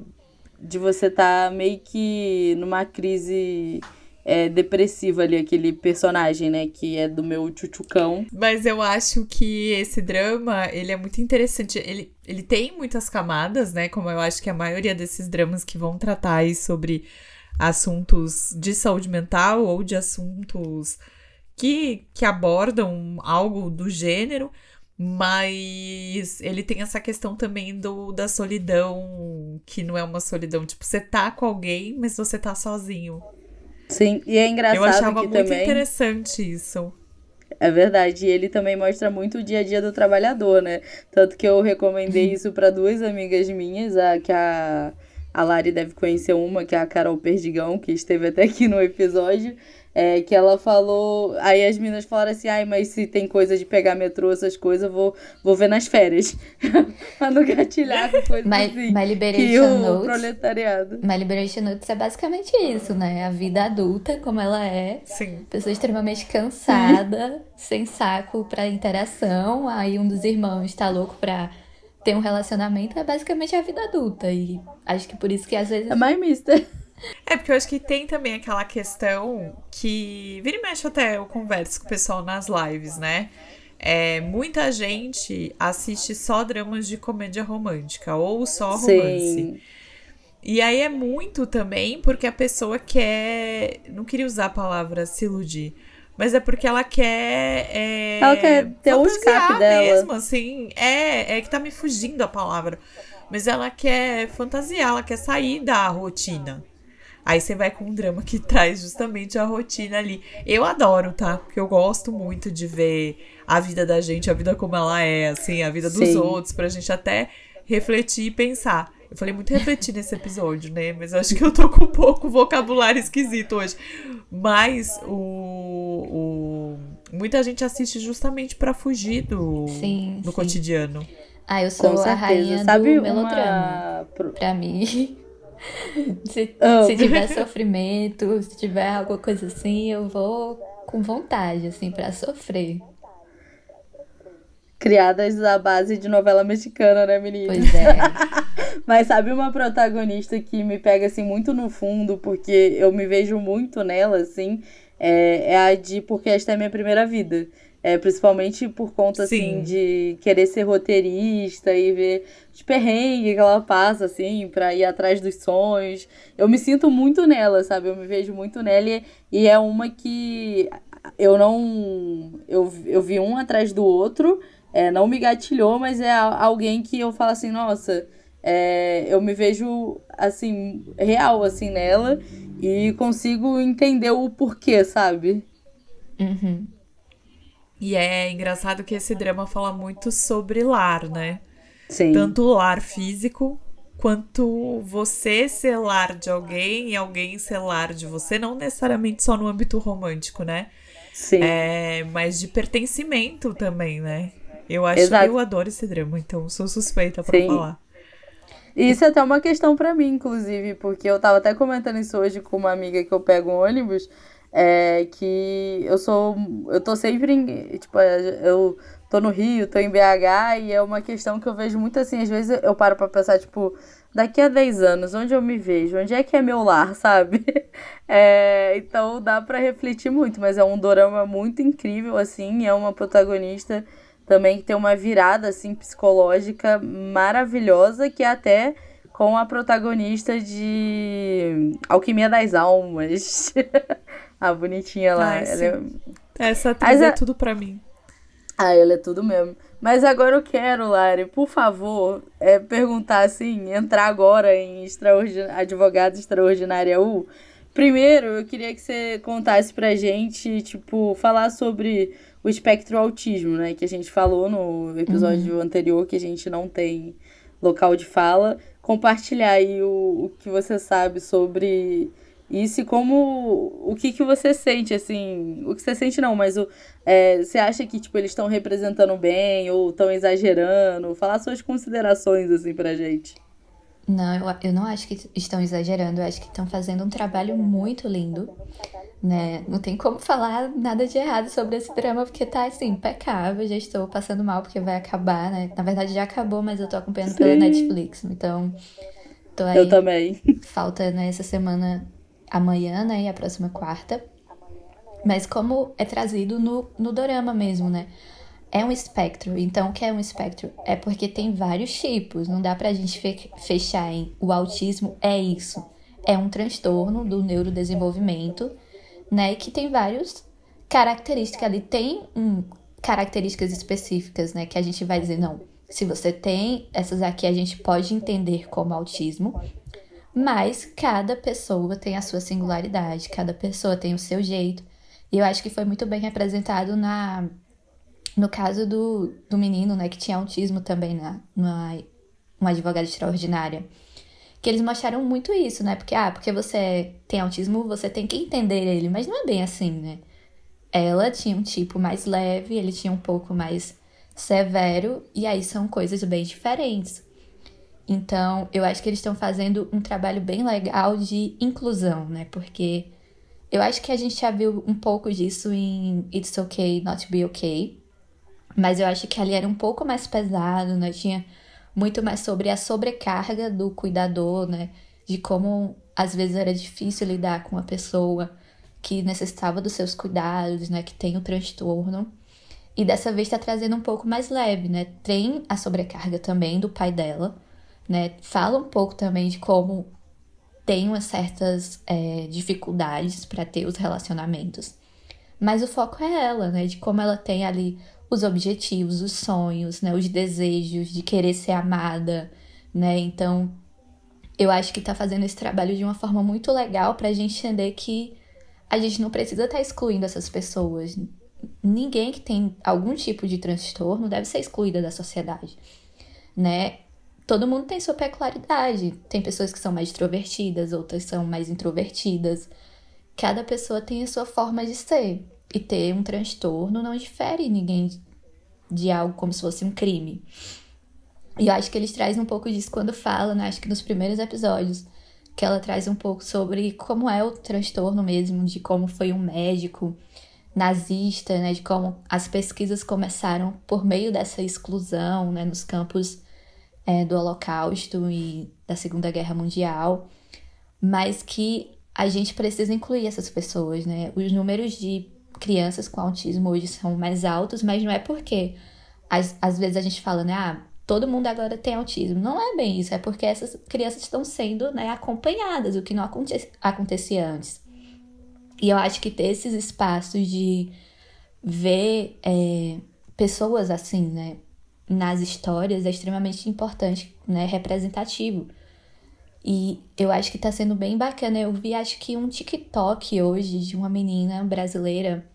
de você estar tá meio que numa crise é, depressiva ali, aquele personagem, né? Que é do meu tchutchucão. Mas eu acho que esse drama, ele é muito interessante. Ele, ele tem muitas camadas, né? Como eu acho que a maioria desses dramas que vão tratar aí sobre assuntos de saúde mental ou de assuntos que, que abordam algo do gênero. Mas ele tem essa questão também do da solidão, que não é uma solidão, tipo, você tá com alguém, mas você tá sozinho. Sim, e é engraçado Eu achava muito também... interessante isso. É verdade, e ele também mostra muito o dia a dia do trabalhador, né? Tanto que eu recomendei uhum. isso para duas amigas minhas, a que a, a Lari deve conhecer uma, que é a Carol Perdigão, que esteve até aqui no episódio. É, que ela falou. Aí as meninas falaram assim: ai, mas se tem coisa de pegar metrô, essas coisas, eu vou, vou ver nas férias. pra não gatilhar com coisas my, assim. My Liberation Notes. proletariado. My Liberation Notes é basicamente isso, né? A vida adulta, como ela é. Sim. Pessoa extremamente cansada, sem saco pra interação. Aí um dos irmãos tá louco pra ter um relacionamento. É basicamente a vida adulta. E acho que por isso que às vezes. É mais mister. É, porque eu acho que tem também aquela questão que. Vira e mexe até eu converso com o pessoal nas lives, né? É, muita gente assiste só dramas de comédia romântica ou só romance. Sim. E aí é muito também porque a pessoa quer. Não queria usar a palavra se iludir. Mas é porque ela quer. É, ela quer ter o escape dela. mesmo, assim. É, é que tá me fugindo a palavra. Mas ela quer fantasiar, ela quer sair da rotina. Aí você vai com um drama que traz justamente a rotina ali. Eu adoro, tá? Porque eu gosto muito de ver a vida da gente, a vida como ela é, assim, a vida dos Sim. outros, pra gente até refletir e pensar. Eu falei muito refletir nesse episódio, né? Mas acho que eu tô com um pouco vocabulário esquisito hoje. Mas o, o muita gente assiste justamente para fugir do, sim, do sim. cotidiano. Ah, eu sou a rainha Sabe do melodrama. Uma... Pra mim. Se, oh. se tiver sofrimento, se tiver alguma coisa assim, eu vou com vontade, assim, para sofrer. Criadas à base de novela mexicana, né, menina? Pois é. Mas sabe uma protagonista que me pega, assim, muito no fundo, porque eu me vejo muito nela, assim, é, é a de Porque Esta é Minha Primeira Vida. É, principalmente por conta, assim, Sim. assim, de querer ser roteirista e ver os perrengues que ela passa, assim, pra ir atrás dos sonhos. Eu me sinto muito nela, sabe? Eu me vejo muito nela e, e é uma que eu não. Eu, eu vi um atrás do outro, é, não me gatilhou, mas é alguém que eu falo assim, nossa. É, eu me vejo assim real assim nela e consigo entender o porquê, sabe? Uhum. E é engraçado que esse drama fala muito sobre lar, né? Sim. Tanto o lar físico quanto você ser lar de alguém e alguém ser lar de você, não necessariamente só no âmbito romântico, né? Sim. É, mas de pertencimento também, né? Eu acho Exato. eu adoro esse drama, então sou suspeita pra Sim. falar. Isso é até uma questão pra mim, inclusive, porque eu tava até comentando isso hoje com uma amiga que eu pego um ônibus, é que eu sou, eu tô sempre, em, tipo, eu tô no Rio, tô em BH, e é uma questão que eu vejo muito assim, às vezes eu paro pra pensar, tipo, daqui a 10 anos, onde eu me vejo? Onde é que é meu lar, sabe? É, então dá pra refletir muito, mas é um dorama muito incrível, assim, é uma protagonista também que tem uma virada assim psicológica maravilhosa que é até com a protagonista de Alquimia das Almas. a bonitinha lá. Ai, ela é... Essa atriz é é- tudo pra mim. Ah, ela é tudo mesmo. Mas agora eu quero, Lari, por favor, é, perguntar assim, entrar agora em extraordin... Advogado Extraordinária U. Primeiro, eu queria que você contasse pra gente, tipo, falar sobre o espectro autismo, né? Que a gente falou no episódio anterior, que a gente não tem local de fala. Compartilhar aí o, o que você sabe sobre isso e como... O que que você sente, assim... O que você sente não, mas o, é, você acha que, tipo, eles estão representando bem ou estão exagerando? Falar suas considerações, assim, pra gente. Não, eu, eu não acho que estão exagerando, eu acho que estão fazendo um trabalho muito lindo, né? Não tem como falar nada de errado sobre esse drama, porque tá, assim, impecável, já estou passando mal porque vai acabar, né? Na verdade já acabou, mas eu tô acompanhando pela Sim. Netflix, então tô aí, Eu também. falta, né, essa semana, amanhã, né, e a próxima quarta. Mas como é trazido no, no dorama mesmo, né? É um espectro. Então, o que é um espectro? É porque tem vários tipos. Não dá pra gente fe- fechar em o autismo é isso. É um transtorno do neurodesenvolvimento, né? Que tem vários características ali. Tem hum, características específicas, né? Que a gente vai dizer, não. Se você tem essas aqui, a gente pode entender como autismo. Mas cada pessoa tem a sua singularidade, cada pessoa tem o seu jeito. E eu acho que foi muito bem representado na no caso do, do menino, né, que tinha autismo também na, na uma advogada extraordinária. Que eles mostraram muito isso, né? Porque, ah, porque você tem autismo, você tem que entender ele, mas não é bem assim, né? Ela tinha um tipo mais leve, ele tinha um pouco mais severo, e aí são coisas bem diferentes. Então, eu acho que eles estão fazendo um trabalho bem legal de inclusão, né? Porque eu acho que a gente já viu um pouco disso em It's Okay Not Be Okay. Mas eu acho que ali era um pouco mais pesado, né? Tinha muito mais sobre a sobrecarga do cuidador, né? De como às vezes era difícil lidar com uma pessoa que necessitava dos seus cuidados, né? Que tem o transtorno. E dessa vez tá trazendo um pouco mais leve, né? Tem a sobrecarga também do pai dela, né? Fala um pouco também de como tem umas certas é, dificuldades para ter os relacionamentos. Mas o foco é ela, né? De como ela tem ali os objetivos, os sonhos, né? Os desejos de querer ser amada, né? Então, eu acho que tá fazendo esse trabalho de uma forma muito legal pra gente entender que a gente não precisa estar excluindo essas pessoas. Ninguém que tem algum tipo de transtorno deve ser excluída da sociedade, né? Todo mundo tem sua peculiaridade. Tem pessoas que são mais extrovertidas, outras são mais introvertidas. Cada pessoa tem a sua forma de ser. E ter um transtorno não difere ninguém de algo como se fosse um crime. E eu acho que eles trazem um pouco disso quando falam, né? Acho que nos primeiros episódios, que ela traz um pouco sobre como é o transtorno mesmo, de como foi um médico nazista, né? De como as pesquisas começaram por meio dessa exclusão, né? Nos campos é, do Holocausto e da Segunda Guerra Mundial, mas que a gente precisa incluir essas pessoas, né? Os números de crianças com autismo hoje são mais altos, mas não é porque às, às vezes a gente fala, né? Ah, todo mundo agora tem autismo. Não é bem isso, é porque essas crianças estão sendo né, acompanhadas, o que não aconte acontecia antes. E eu acho que ter esses espaços de ver é, pessoas assim, né? Nas histórias é extremamente importante, né? Representativo. E eu acho que tá sendo bem bacana. Eu vi, acho que um TikTok hoje de uma menina brasileira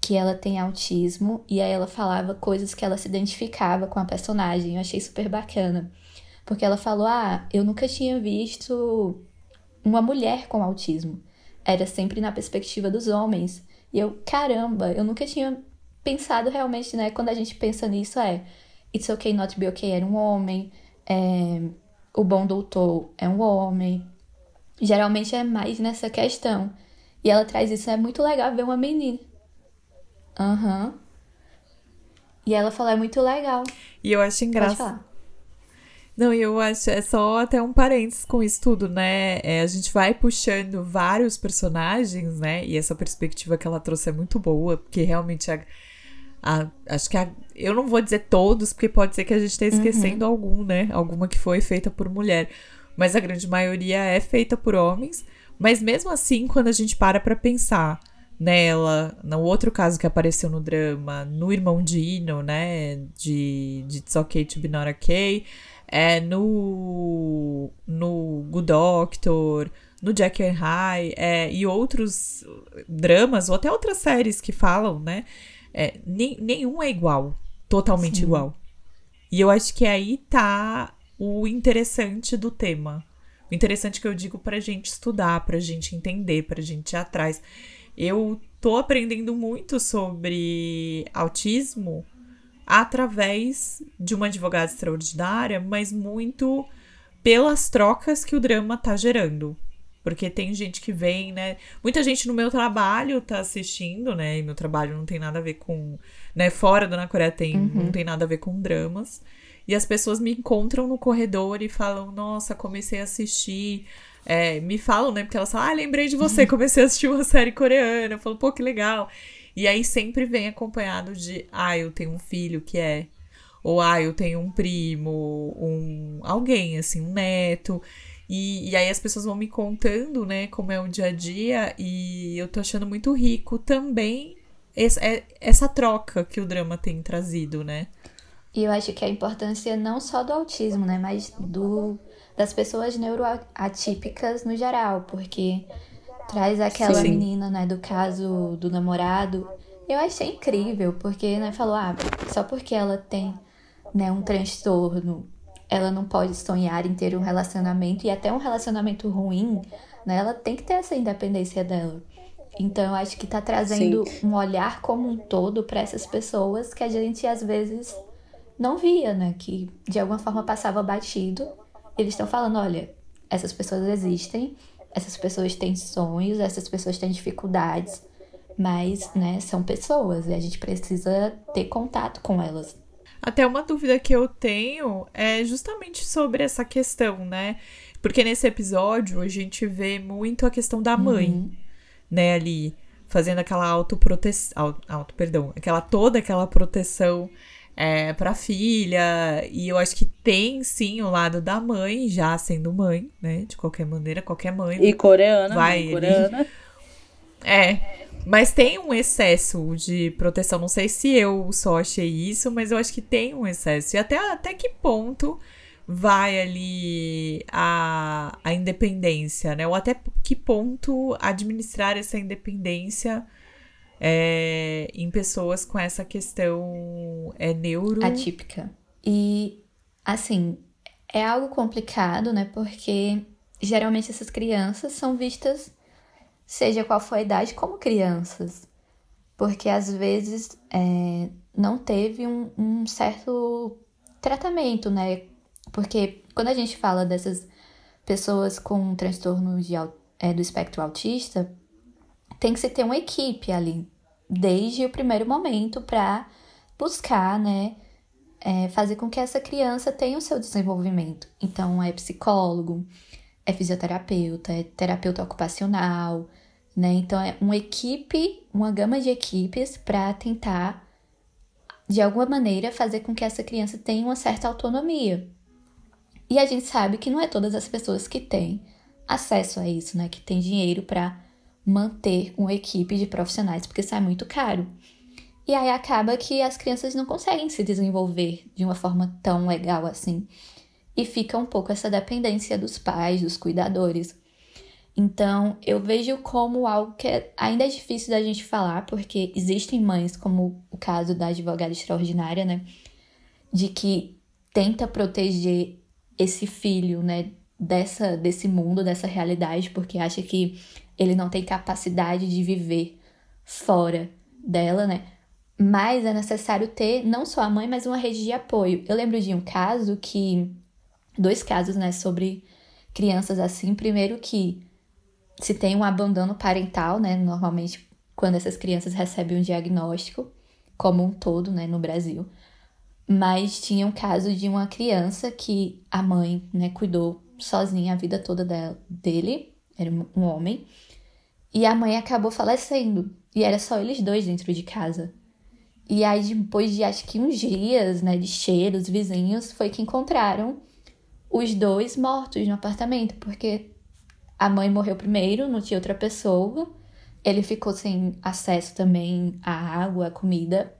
que ela tem autismo e aí ela falava coisas que ela se identificava com a personagem. Eu achei super bacana. Porque ela falou: Ah, eu nunca tinha visto uma mulher com autismo. Era sempre na perspectiva dos homens. E eu, caramba, eu nunca tinha pensado realmente, né? Quando a gente pensa nisso, é It's Okay Not Be Okay era um homem, é, o bom doutor é um homem. Geralmente é mais nessa questão. E ela traz isso, é muito legal ver uma menina. Aham. Uhum. E ela falou, é muito legal. E eu acho engraçado. Não, eu acho, é só até um parênteses com isso tudo, né? É, a gente vai puxando vários personagens, né? E essa perspectiva que ela trouxe é muito boa, porque realmente a, a, acho que a, eu não vou dizer todos, porque pode ser que a gente esteja uhum. esquecendo uhum. algum, né? Alguma que foi feita por mulher. Mas a grande maioria é feita por homens. Mas mesmo assim, quando a gente para pra pensar nela, no outro caso que apareceu no drama, no irmão Dino, né? De, de It's Okay to Be Not Okay, é, no, no Good Doctor, no Jack and High, é, e outros dramas, ou até outras séries que falam, né? É, nem, nenhum é igual, totalmente Sim. igual. E eu acho que aí tá o interessante do tema. O interessante que eu digo pra gente estudar, pra gente entender, pra gente ir atrás. Eu tô aprendendo muito sobre autismo através de uma advogada extraordinária, mas muito pelas trocas que o drama tá gerando. Porque tem gente que vem, né? Muita gente no meu trabalho tá assistindo, né? E meu trabalho não tem nada a ver com. Né? Fora da Ana Coreia tem, uhum. não tem nada a ver com dramas. E as pessoas me encontram no corredor e falam: Nossa, comecei a assistir. É, me falam, né? Porque elas falam: Ah, lembrei de você, comecei a assistir uma série coreana. Eu falo: Pô, que legal. E aí sempre vem acompanhado de: Ah, eu tenho um filho que é. Ou ah, eu tenho um primo, um alguém, assim, um neto. E, e aí as pessoas vão me contando, né, como é o dia a dia. E eu tô achando muito rico também essa, é, essa troca que o drama tem trazido, né? E eu acho que a importância não só do autismo, né, mas do das pessoas neuroatípicas no geral, porque traz aquela Sim. menina, né, do caso do namorado. Eu achei incrível, porque, né, falou, ah, só porque ela tem, né, um transtorno, ela não pode sonhar em ter um relacionamento e até um relacionamento ruim, né, ela tem que ter essa independência dela. Então, acho que tá trazendo Sim. um olhar como um todo para essas pessoas que a gente às vezes não via, né? Que de alguma forma passava batido. Eles estão falando: olha, essas pessoas existem, essas pessoas têm sonhos, essas pessoas têm dificuldades, mas, né, são pessoas e a gente precisa ter contato com elas. Até uma dúvida que eu tenho é justamente sobre essa questão, né? Porque nesse episódio a gente vê muito a questão da mãe, uhum. né, ali fazendo aquela autoproteção, auto, perdão, aquela toda aquela proteção é, pra filha. E eu acho que tem sim o lado da mãe, já sendo mãe, né? De qualquer maneira, qualquer mãe. E coreana, vai. Mãe, coreana. É. Mas tem um excesso de proteção. Não sei se eu só achei isso, mas eu acho que tem um excesso. E até, até que ponto vai ali a, a independência, né? Ou até que ponto administrar essa independência é, em pessoas com essa questão é, neuro... Atípica. E, assim, é algo complicado, né? Porque geralmente essas crianças são vistas, seja qual for a idade, como crianças. Porque às vezes é, não teve um, um certo tratamento, né? Porque quando a gente fala dessas pessoas com transtorno de, é, do espectro autista, tem que se ter uma equipe ali, desde o primeiro momento, para buscar, né, é, fazer com que essa criança tenha o seu desenvolvimento. Então, é psicólogo, é fisioterapeuta, é terapeuta ocupacional, né? Então, é uma equipe, uma gama de equipes para tentar, de alguma maneira, fazer com que essa criança tenha uma certa autonomia. E a gente sabe que não é todas as pessoas que têm acesso a isso, né? Que tem dinheiro para manter uma equipe de profissionais, porque isso é muito caro. E aí acaba que as crianças não conseguem se desenvolver de uma forma tão legal assim. E fica um pouco essa dependência dos pais, dos cuidadores. Então, eu vejo como algo que é, ainda é difícil da gente falar, porque existem mães, como o caso da advogada extraordinária, né? De que tenta proteger esse filho, né, dessa desse mundo, dessa realidade, porque acha que ele não tem capacidade de viver fora dela, né? Mas é necessário ter não só a mãe, mas uma rede de apoio. Eu lembro de um caso que dois casos, né, sobre crianças assim. Primeiro que se tem um abandono parental, né, normalmente quando essas crianças recebem um diagnóstico, como um todo, né, no Brasil. Mas tinha um caso de uma criança que a mãe, né, cuidou sozinha a vida toda dela, dele, era um homem, e a mãe acabou falecendo. E era só eles dois dentro de casa. E aí, depois de acho que uns dias, né, de cheiros, vizinhos, foi que encontraram os dois mortos no apartamento, porque a mãe morreu primeiro, não tinha outra pessoa. Ele ficou sem acesso também à água, à comida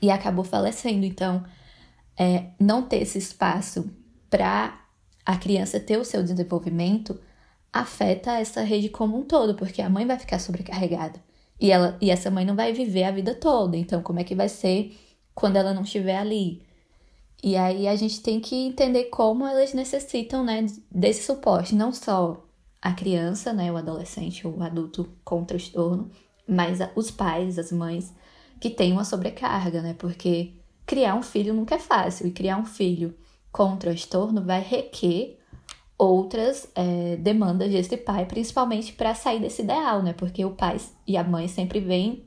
e acabou falecendo. Então, é, não ter esse espaço para a criança ter o seu desenvolvimento afeta essa rede como um todo, porque a mãe vai ficar sobrecarregada e ela e essa mãe não vai viver a vida toda. Então, como é que vai ser quando ela não estiver ali? E aí a gente tem que entender como elas necessitam, né, desse suporte, não só a criança, né, o adolescente ou o adulto com transtorno, mas os pais, as mães que têm uma sobrecarga, né? Porque criar um filho nunca é fácil e criar um filho com transtorno vai requer outras é, demandas desse pai, principalmente para sair desse ideal, né? Porque o pai e a mãe sempre vêm,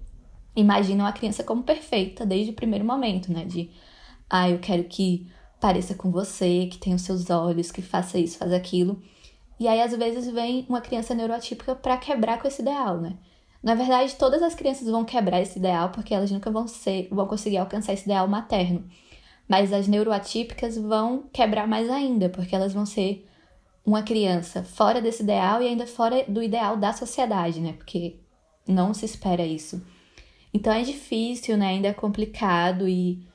imaginam a criança como perfeita desde o primeiro momento, né? De, ah, eu quero que pareça com você, que tenha os seus olhos, que faça isso, faça aquilo. E aí, às vezes, vem uma criança neurotípica para quebrar com esse ideal, né? Na verdade, todas as crianças vão quebrar esse ideal porque elas nunca vão ser, vão conseguir alcançar esse ideal materno. Mas as neuroatípicas vão quebrar mais ainda, porque elas vão ser uma criança fora desse ideal e ainda fora do ideal da sociedade, né? Porque não se espera isso. Então é difícil, né? Ainda é complicado e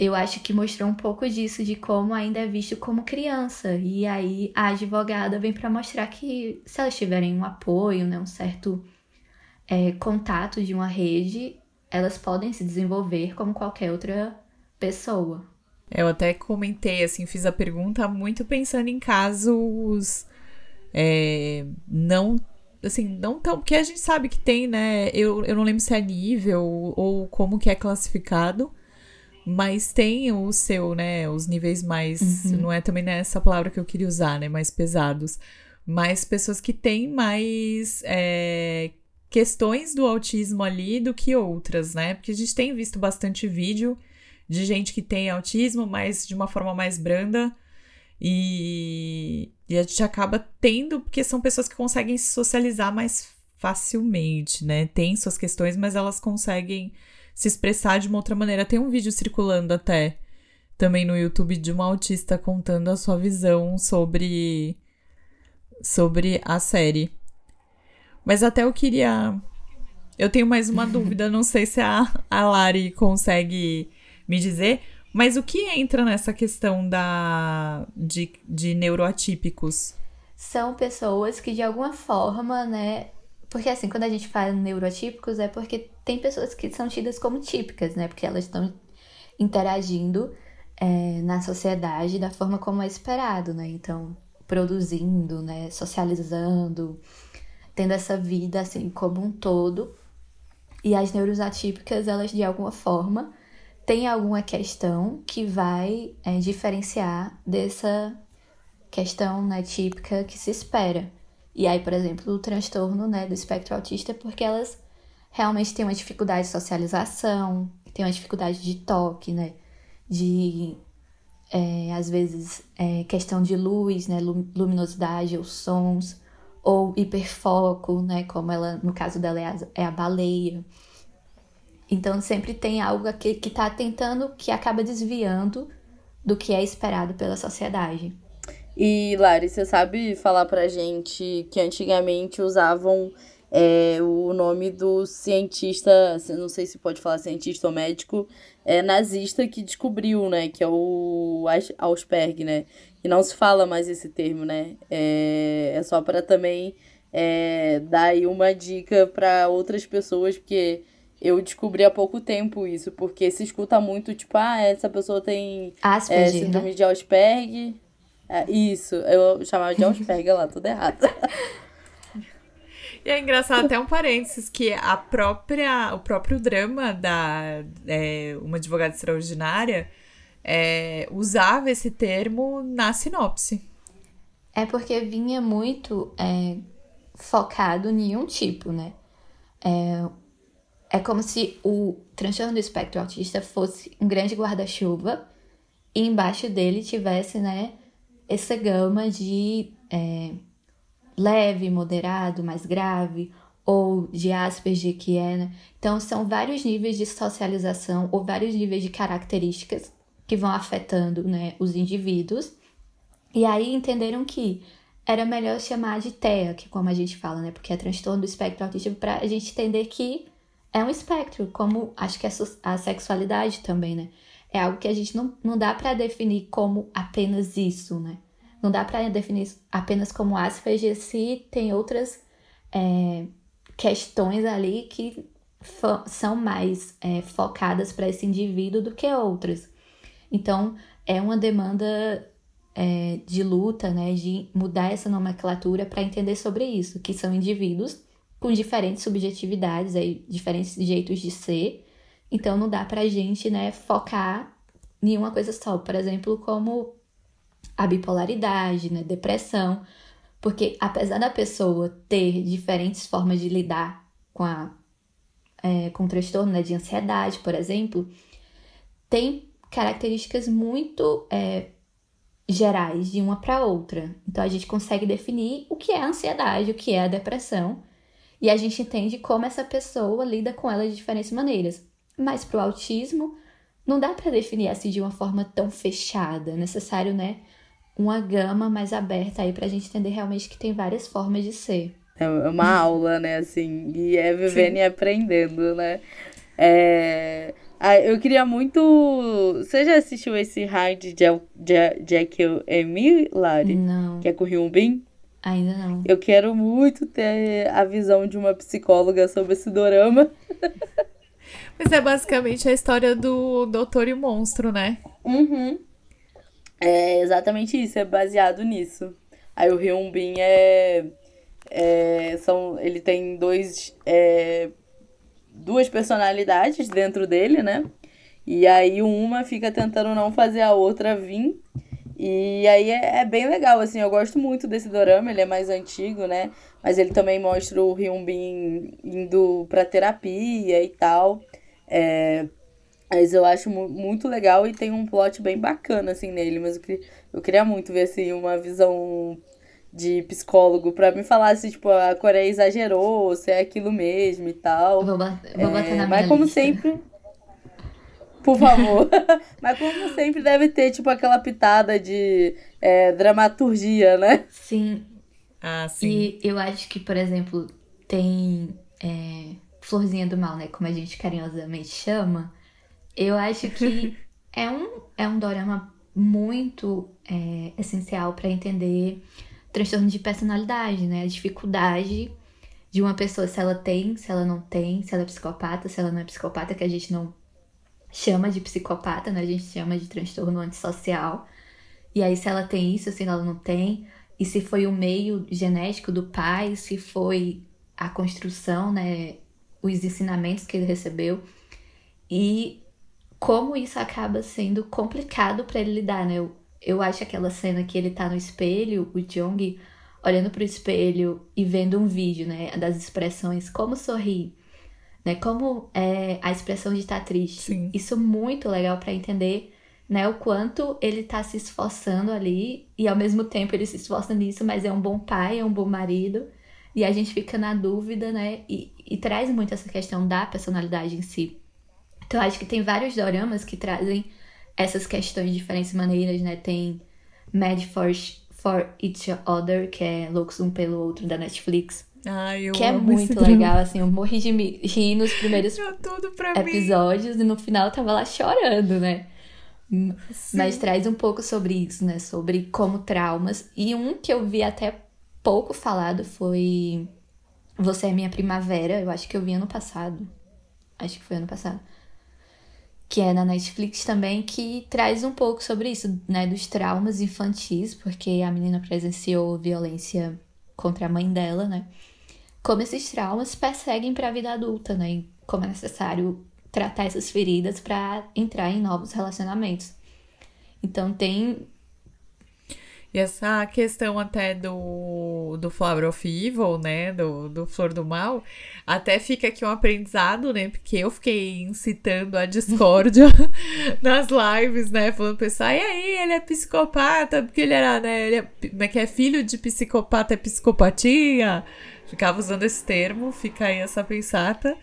eu acho que mostrou um pouco disso de como ainda é visto como criança. E aí a advogada vem para mostrar que se elas tiverem um apoio, né, um certo é, contato de uma rede, elas podem se desenvolver como qualquer outra pessoa. Eu até comentei, assim, fiz a pergunta muito pensando em casos é, não, assim, não tão, porque a gente sabe que tem, né, eu, eu não lembro se é nível ou como que é classificado, mas tem o seu, né, os níveis mais, uhum. não é também nessa palavra que eu queria usar, né, mais pesados, mas pessoas que têm mais é, questões do autismo ali do que outras, né, porque a gente tem visto bastante vídeo de gente que tem autismo, mas de uma forma mais branda, e, e a gente acaba tendo, porque são pessoas que conseguem se socializar mais facilmente, né, tem suas questões, mas elas conseguem se expressar de uma outra maneira. Tem um vídeo circulando até também no YouTube de uma autista contando a sua visão sobre sobre a série. Mas até eu queria eu tenho mais uma dúvida, não sei se a, a Lari consegue me dizer, mas o que entra nessa questão da de, de neuroatípicos? São pessoas que de alguma forma, né, porque assim, quando a gente fala neurotípicos é porque tem pessoas que são tidas como típicas, né? Porque elas estão interagindo é, na sociedade da forma como é esperado, né? Então, produzindo, né? Socializando, tendo essa vida assim como um todo. E as neuroatípicas, elas de alguma forma têm alguma questão que vai é, diferenciar dessa questão né, típica que se espera. E aí, por exemplo, o transtorno né, do espectro autista é porque elas realmente têm uma dificuldade de socialização, têm uma dificuldade de toque, né? De, é, às vezes, é, questão de luz, né? Luminosidade ou sons, ou hiperfoco, né? Como ela, no caso dela, é a, é a baleia. Então, sempre tem algo aqui que está tentando, que acaba desviando do que é esperado pela sociedade. E, Lari, você sabe falar pra gente que antigamente usavam é, o nome do cientista, não sei se pode falar cientista ou médico, é nazista que descobriu, né? Que é o Ausperg, né? E não se fala mais esse termo, né? É, é só para também é, dar aí uma dica para outras pessoas, porque eu descobri há pouco tempo isso, porque se escuta muito, tipo, ah, essa pessoa tem Asperger, é, síndrome né? de Asperger. É, isso, eu chamava de Asperger lá, tudo errado. E é engraçado até um parênteses que a própria, o próprio drama da é, uma advogada extraordinária é, usava esse termo na sinopse. É porque vinha muito é, focado em um tipo, né? É, é como se o transtorno do espectro autista fosse um grande guarda-chuva e embaixo dele tivesse, né, essa gama de é, leve, moderado, mais grave, ou de Asperger, que é, né? Então, são vários níveis de socialização ou vários níveis de características que vão afetando, né, os indivíduos. E aí entenderam que era melhor chamar de TEA, que como a gente fala, né? Porque é transtorno do espectro autista, para a gente entender que é um espectro, como acho que a sexualidade também, né? É algo que a gente não, não dá para definir como apenas isso, né? Não dá para definir apenas como Asperger se tem outras é, questões ali que são mais é, focadas para esse indivíduo do que outras. Então, é uma demanda é, de luta, né, de mudar essa nomenclatura para entender sobre isso, que são indivíduos com diferentes subjetividades, aí, diferentes jeitos de ser. Então, não dá para a gente né, focar em uma coisa só. Por exemplo, como a bipolaridade, né, depressão, porque apesar da pessoa ter diferentes formas de lidar com a é, com o transtorno né, de ansiedade, por exemplo, tem características muito é, gerais de uma para outra. Então a gente consegue definir o que é a ansiedade, o que é a depressão, e a gente entende como essa pessoa lida com ela de diferentes maneiras. Mas para o autismo, não dá para definir assim de uma forma tão fechada. É necessário, né, uma gama mais aberta aí pra gente entender realmente que tem várias formas de ser. É uma aula, né, assim, e é vivendo Sim. e aprendendo, né? É... Ah, eu queria muito. Você já assistiu esse Hard de Jack Emily, Lari? Não. Que é com o Hyun Bin? Ainda não. Eu quero muito ter a visão de uma psicóloga sobre esse dorama. Mas é basicamente a história do Doutor e o Monstro, né? Uhum. É exatamente isso, é baseado nisso. Aí o Hyun Bin é, é, são, ele tem dois, é, duas personalidades dentro dele, né? E aí uma fica tentando não fazer a outra vir. E aí é, é, bem legal, assim, eu gosto muito desse dorama, ele é mais antigo, né? Mas ele também mostra o Hyun Bin indo pra terapia e tal. É, mas eu acho muito legal e tem um plot bem bacana, assim, nele. Mas eu queria, eu queria muito ver, assim, uma visão de psicólogo pra me falar se, tipo, a Coreia exagerou, se é aquilo mesmo e tal. Vou, bater, vou bater é, na Mas como lista. sempre... Por favor. mas como sempre deve ter, tipo, aquela pitada de é, dramaturgia, né? Sim. Ah, sim. E eu acho que, por exemplo, tem é, Florzinha do Mal, né? Como a gente carinhosamente chama eu acho que é um, é um dorama muito é, essencial para entender transtorno de personalidade, né? A dificuldade de uma pessoa, se ela tem, se ela não tem, se ela é psicopata, se ela não é psicopata, que a gente não chama de psicopata, né? A gente chama de transtorno antissocial. E aí, se ela tem isso, se ela não tem, e se foi o meio genético do pai, se foi a construção, né? Os ensinamentos que ele recebeu. E como isso acaba sendo complicado para ele lidar, né? Eu, eu acho aquela cena que ele tá no espelho, o Jong olhando pro espelho e vendo um vídeo, né, das expressões como sorrir, né, como é a expressão de estar tá triste. Sim. Isso é muito legal para entender, né, o quanto ele tá se esforçando ali e ao mesmo tempo ele se esforça nisso, mas é um bom pai, é um bom marido. E a gente fica na dúvida, né? E, e traz muito essa questão da personalidade em si. Então, acho que tem vários doramas que trazem essas questões de diferentes maneiras, né? Tem Mad for, for Each Other, que é Loucos Um Pelo Outro, da Netflix. Ai, eu que é muito legal, assim, eu morri de rir nos primeiros episódios mim. e no final eu tava lá chorando, né? Sim. Mas traz um pouco sobre isso, né? Sobre como traumas. E um que eu vi até pouco falado foi Você é Minha Primavera. Eu acho que eu vi ano passado. Acho que foi ano passado que é na Netflix também, que traz um pouco sobre isso, né, dos traumas infantis, porque a menina presenciou violência contra a mãe dela, né? Como esses traumas perseguem para a vida adulta, né? E como é necessário tratar essas feridas para entrar em novos relacionamentos. Então tem e essa questão até do, do Flower of Evil, né? Do, do Flor do Mal, até fica aqui um aprendizado, né? Porque eu fiquei incitando a discórdia nas lives, né? Falando pro pessoal, e aí, ele é psicopata, porque ele era, né? Ele é, como é que é filho de psicopata, é psicopatia? Ficava usando esse termo, fica aí essa pensata.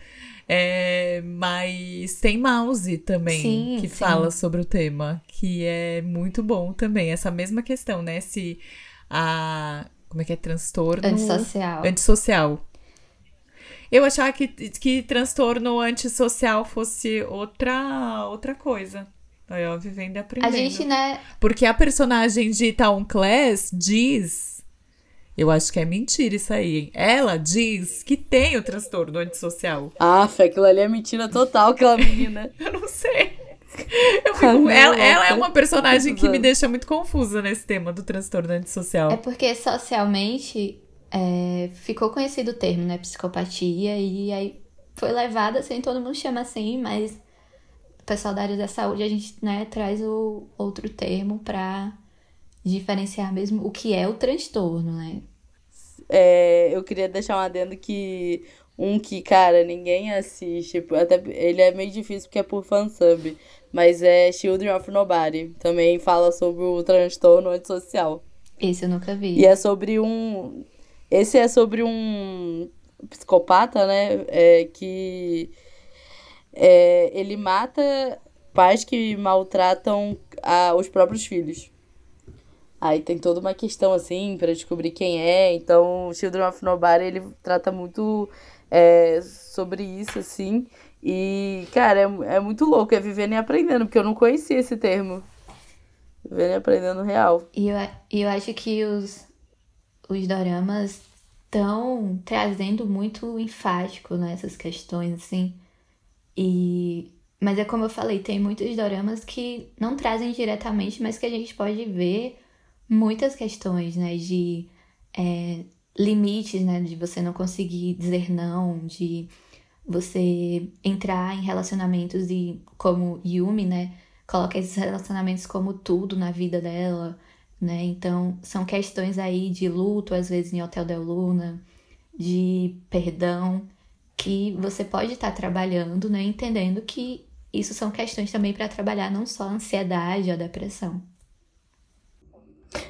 É, mas tem Mouse também, sim, que sim. fala sobre o tema, que é muito bom também. Essa mesma questão, né? Se a. Como é que é? Transtorno. Antissocial. Antissocial. Eu achava que, que transtorno antissocial fosse outra, outra coisa. Aí, ó, vivendo e aprendendo. A gente, né? Porque a personagem de Town Class diz eu acho que é mentira isso aí, hein? Ela diz que tem o transtorno antissocial. Ah, aquilo ali é mentira total, aquela menina. eu não sei. Eu fico, ela, ela, é uma personagem que me deixa muito confusa nesse tema do transtorno antissocial. É porque socialmente é, ficou conhecido o termo, né? Psicopatia, e aí foi levado assim, todo mundo chama assim, mas o pessoal da área da saúde a gente né, traz o outro termo para diferenciar mesmo o que é o transtorno, né? É, eu queria deixar um adendo que um que, cara, ninguém assiste, até ele é meio difícil porque é por fansub, mas é Children of Nobody, também fala sobre o transtorno antissocial. Esse eu nunca vi. E é sobre um esse é sobre um psicopata, né, é, que é, ele mata pais que maltratam a, os próprios filhos. Aí tem toda uma questão, assim, para descobrir quem é. Então, Children of Nobody, ele trata muito é, sobre isso, assim. E, cara, é, é muito louco. É vivendo e aprendendo, porque eu não conhecia esse termo. Vivendo e aprendendo real. E eu, eu acho que os, os doramas estão trazendo muito enfático nessas né, questões, assim. E... Mas é como eu falei, tem muitos doramas que não trazem diretamente, mas que a gente pode ver muitas questões, né? De é, limites, né? De você não conseguir dizer não, de você entrar em relacionamentos e, como Yumi, né? Coloca esses relacionamentos como tudo na vida dela, né? Então, são questões aí de luto, às vezes em Hotel Del Luna, de perdão, que você pode estar trabalhando, né? Entendendo que isso são questões também para trabalhar não só a ansiedade, a depressão.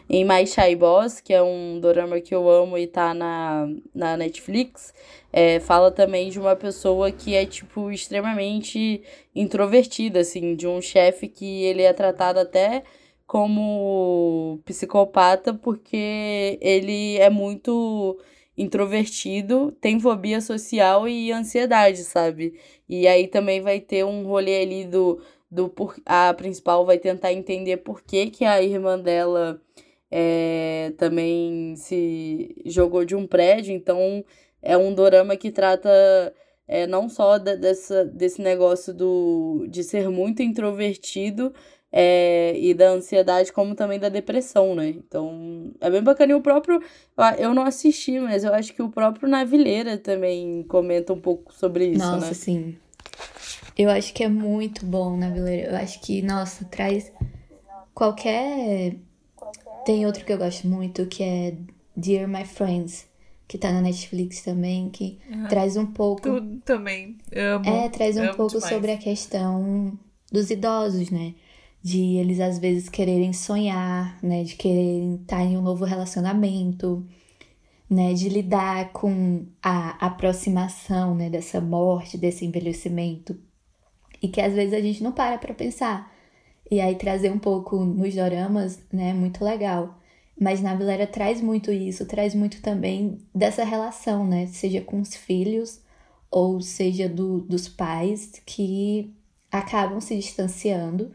Em My Shy Boss, que é um dorama que eu amo e tá na, na Netflix, é, fala também de uma pessoa que é, tipo, extremamente introvertida, assim, de um chefe que ele é tratado até como psicopata porque ele é muito introvertido, tem fobia social e ansiedade, sabe? E aí também vai ter um rolê ali do do por, a principal vai tentar entender por que, que a irmã dela é, também se jogou de um prédio, então é um dorama que trata é, não só de, dessa, desse negócio do, de ser muito introvertido é, e da ansiedade, como também da depressão, né? Então é bem bacana. E o próprio. Eu não assisti, mas eu acho que o próprio Navileira também comenta um pouco sobre isso, Nossa, né? sim. Eu acho que é muito bom Navileira. Eu acho que, nossa, traz qualquer tem outro que eu gosto muito, que é Dear My Friends, que tá na Netflix também, que uhum. traz um pouco. Tudo também. Amo. É, traz um amo pouco demais. sobre a questão dos idosos, né? De eles às vezes quererem sonhar, né? De quererem estar em um novo relacionamento, né? De lidar com a aproximação, né? Dessa morte, desse envelhecimento. E que às vezes a gente não para pra pensar e aí trazer um pouco nos doramas, né, muito legal. Mas na Vilera traz muito isso, traz muito também dessa relação, né, seja com os filhos ou seja do, dos pais que acabam se distanciando.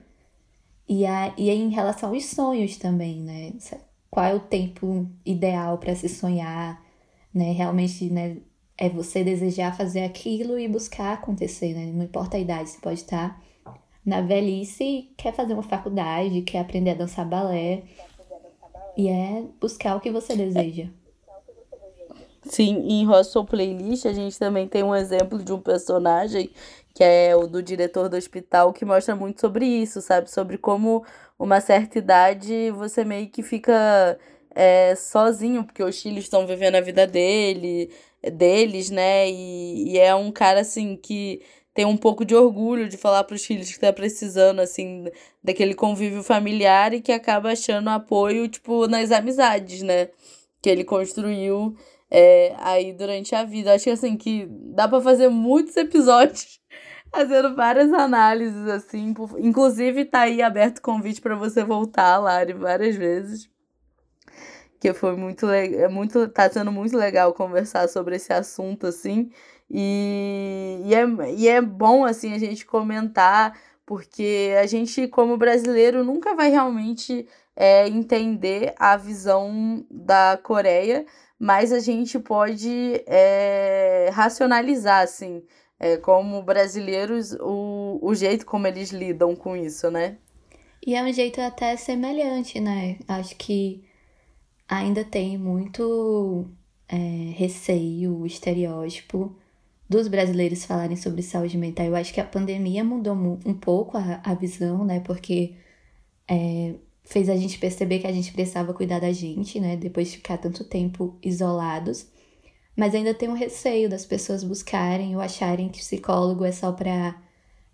E, a, e em relação aos sonhos também, né? Qual é o tempo ideal para se sonhar, né? Realmente, né? É você desejar fazer aquilo e buscar acontecer, né? Não importa a idade, você pode estar na velhice quer fazer uma faculdade, quer aprender a dançar balé. E é buscar o que você deseja. Sim, em Hostel Playlist a gente também tem um exemplo de um personagem que é o do diretor do hospital, que mostra muito sobre isso, sabe? Sobre como uma certa idade você meio que fica é, sozinho, porque os filhos estão vivendo a vida dele, deles, né? E, e é um cara assim que tem um pouco de orgulho de falar para os filhos que tá precisando, assim, daquele convívio familiar e que acaba achando apoio, tipo, nas amizades, né? Que ele construiu é, aí durante a vida. Acho que, assim, que dá para fazer muitos episódios fazendo várias análises, assim. Inclusive, tá aí aberto o convite para você voltar, Lari, várias vezes. Que foi muito. É muito, tá sendo muito legal conversar sobre esse assunto, assim. E, e, é, e é bom, assim, a gente comentar, porque a gente, como brasileiro, nunca vai realmente é, entender a visão da Coreia, mas a gente pode é, racionalizar, assim, é, como brasileiros, o, o jeito como eles lidam com isso, né? E é um jeito até semelhante, né? Acho que ainda tem muito é, receio, estereótipo dos brasileiros falarem sobre saúde mental. Eu acho que a pandemia mudou um pouco a, a visão, né? Porque é, fez a gente perceber que a gente precisava cuidar da gente, né? Depois de ficar tanto tempo isolados. Mas ainda tem um receio das pessoas buscarem ou acharem que psicólogo é só para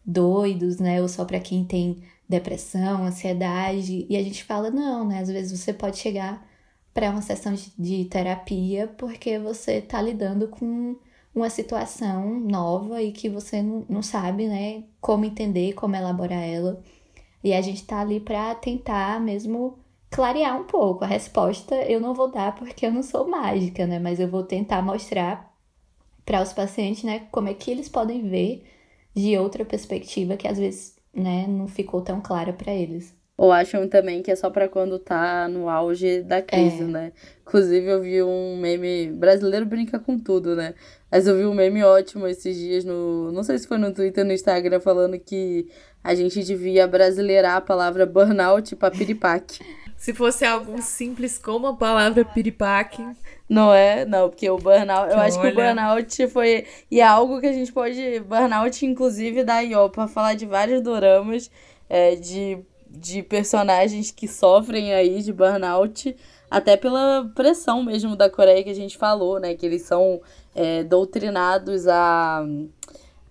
doidos, né? Ou só para quem tem depressão, ansiedade. E a gente fala, não, né? Às vezes você pode chegar para uma sessão de, terapia porque você tá lidando com uma situação nova e que você não, não sabe, né, como entender, como elaborar ela. E a gente tá ali para tentar mesmo clarear um pouco. A resposta eu não vou dar porque eu não sou mágica, né, mas eu vou tentar mostrar para os pacientes, né, como é que eles podem ver de outra perspectiva que às vezes, né, não ficou tão clara para eles. Ou acham também que é só para quando tá no auge da crise, é. né? Inclusive, eu vi um meme. Brasileiro brinca com tudo, né? Mas eu vi um meme ótimo esses dias no. Não sei se foi no Twitter no Instagram, falando que a gente devia brasileirar a palavra burnout pra piripaque. Se fosse algo simples como a palavra piripaque. Não é? Não, porque o burnout. Eu Olha. acho que o burnout foi. E é algo que a gente pode. Burnout, inclusive, da IO, pra falar de vários doramas. É, de de personagens que sofrem aí de burnout, até pela pressão mesmo da Coreia que a gente falou, né? Que eles são é, doutrinados a,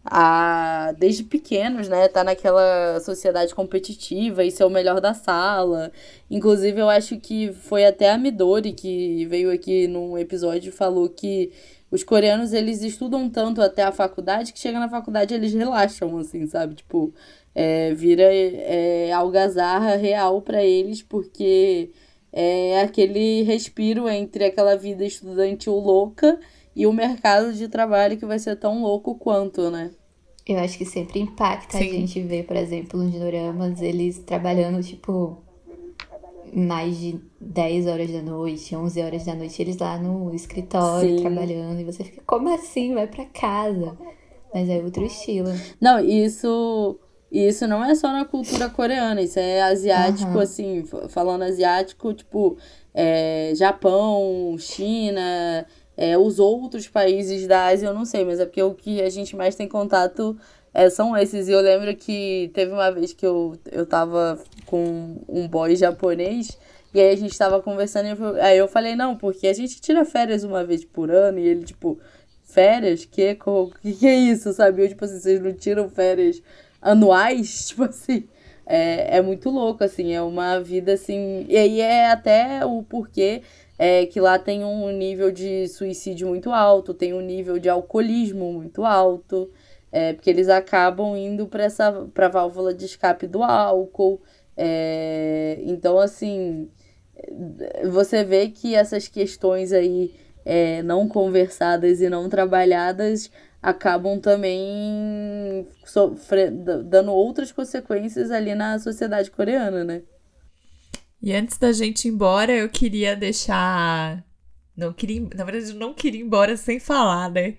a. desde pequenos, né? Tá naquela sociedade competitiva e ser o melhor da sala. Inclusive, eu acho que foi até a Midori que veio aqui num episódio e falou que os coreanos eles estudam tanto até a faculdade que chega na faculdade eles relaxam, assim, sabe? Tipo, é, vira é, algazarra real para eles, porque é aquele respiro entre aquela vida estudantil louca e o mercado de trabalho que vai ser tão louco quanto, né? Eu acho que sempre impacta Sim. a gente ver, por exemplo, nos doramas, eles trabalhando, tipo, mais de 10 horas da noite, 11 horas da noite, eles lá no escritório Sim. trabalhando, e você fica, como assim? Vai para casa. Mas é outro estilo. Não, isso e isso não é só na cultura coreana, isso é asiático, uhum. assim, falando asiático, tipo, é, Japão, China, é, os outros países da Ásia, eu não sei, mas é porque o que a gente mais tem contato é, são esses. E eu lembro que teve uma vez que eu, eu tava com um boy japonês, e aí a gente tava conversando, e eu, aí eu falei, não, porque a gente tira férias uma vez por ano, e ele, tipo, férias? Que, que, que é isso, sabe? Eu, tipo assim, vocês não tiram férias anuais, tipo assim, é, é muito louco, assim, é uma vida assim. E aí é até o porquê é que lá tem um nível de suicídio muito alto, tem um nível de alcoolismo muito alto, é, porque eles acabam indo para essa pra válvula de escape do álcool. É, então, assim, você vê que essas questões aí é, não conversadas e não trabalhadas acabam também sofrendo, dando outras consequências ali na sociedade coreana, né? E antes da gente ir embora, eu queria deixar não queria, na verdade, eu não queria ir embora sem falar, né?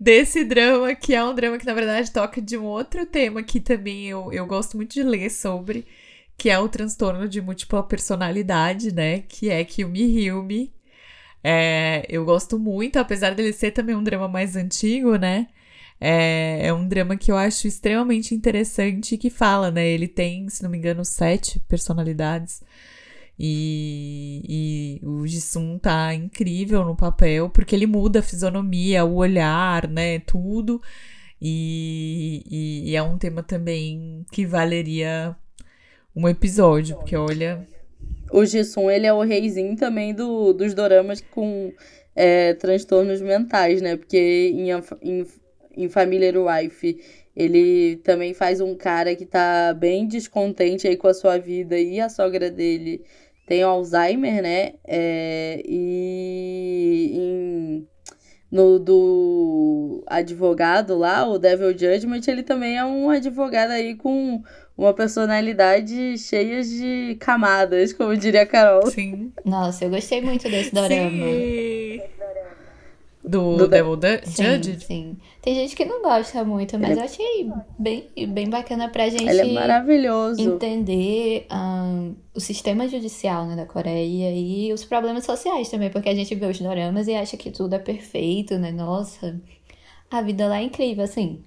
Desse drama, que é um drama que, na verdade, toca de um outro tema que também eu, eu gosto muito de ler sobre, que é o transtorno de múltipla personalidade, né? Que é Kill Me É, eu gosto muito, apesar dele ser também um drama mais antigo, né? É, é um drama que eu acho extremamente interessante que fala, né? Ele tem, se não me engano, sete personalidades. E, e o Jisung tá incrível no papel, porque ele muda a fisionomia, o olhar, né? Tudo. E, e, e é um tema também que valeria um episódio, porque olha. O Jisung, ele é o reizinho também do, dos doramas com é, transtornos mentais, né? Porque em, em, em Familiar Wife ele também faz um cara que tá bem descontente aí com a sua vida e a sogra dele tem Alzheimer, né? É, e em, no do advogado lá, o Devil Judgment, ele também é um advogado aí com uma personalidade cheia de camadas, como diria a Carol. Sim. Nossa, eu gostei muito desse dorama. Sim. Do, do Devil Judge? Sim, sim. Tem gente que não gosta muito, mas ele... eu achei bem, bem bacana pra gente ele é maravilhoso. entender um, o sistema judicial né, da Coreia e os problemas sociais também, porque a gente vê os doramas e acha que tudo é perfeito, né? Nossa, a vida lá é incrível, assim.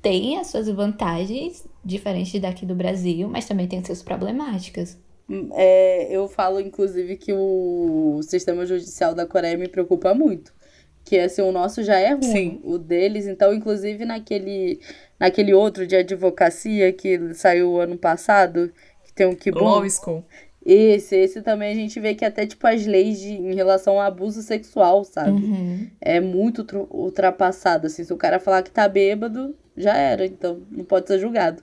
Tem as suas vantagens, diferentes daqui do Brasil, mas também tem suas problemáticas. Hum, é, eu falo, inclusive, que o sistema judicial da Coreia me preocupa muito que assim, o nosso já é ruim, Sim. o deles, então, inclusive naquele, naquele outro de advocacia que saiu ano passado, que tem um que Law School. Esse, esse também a gente vê que até, tipo, as leis de, em relação ao abuso sexual, sabe? Uhum. É muito ultrapassado, assim. Se o cara falar que tá bêbado, já era, então não pode ser julgado.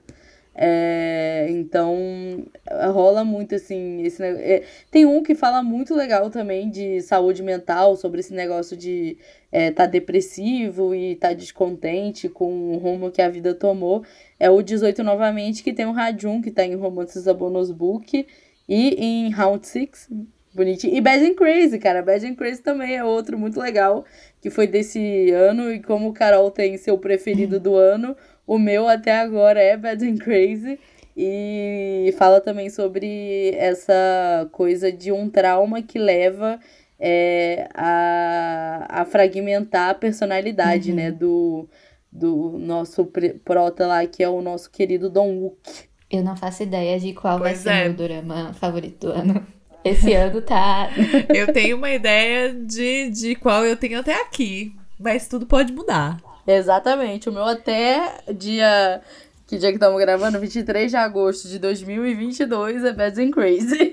É, então, rola muito assim. Esse, é, tem um que fala muito legal também de saúde mental, sobre esse negócio de é, tá depressivo e tá descontente com o rumo que a vida tomou. É o 18 novamente, que tem o Rajun, que tá em Romances a Bonus Book, e em Round 6, bonitinho. E Bad and Crazy, cara. Bad and Crazy também é outro muito legal, que foi desse ano, e como o Carol tem seu preferido do ano o meu até agora é Bad and Crazy. E fala também sobre essa coisa de um trauma que leva é, a, a fragmentar a personalidade, uhum. né? Do, do nosso prota lá, que é o nosso querido Don Wook. Eu não faço ideia de qual pois vai ser é. meu drama favorito do ano. Esse ano tá. eu tenho uma ideia de, de qual eu tenho até aqui, mas tudo pode mudar. Exatamente. O meu até dia. Que dia que estamos gravando? 23 de agosto de 2022 é Bad and Crazy.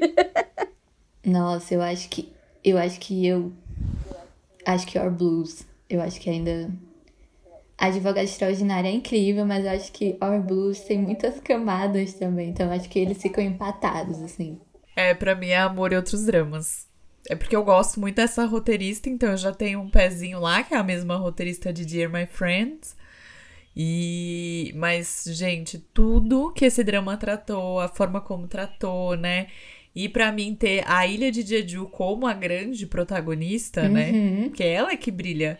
Nossa, eu acho que. Eu acho que eu. Acho que Our Blues. Eu acho que ainda. A Advogada Extraordinária é incrível, mas eu acho que Our Blues tem muitas camadas também. Então eu acho que eles ficam empatados, assim. É, pra mim é amor e outros dramas. É porque eu gosto muito dessa roteirista, então eu já tenho um pezinho lá, que é a mesma roteirista de Dear My Friends. E mas gente, tudo que esse drama tratou, a forma como tratou, né? E para mim ter a Ilha de Jeju como a grande protagonista, né? uhum. né? Que é ela que brilha.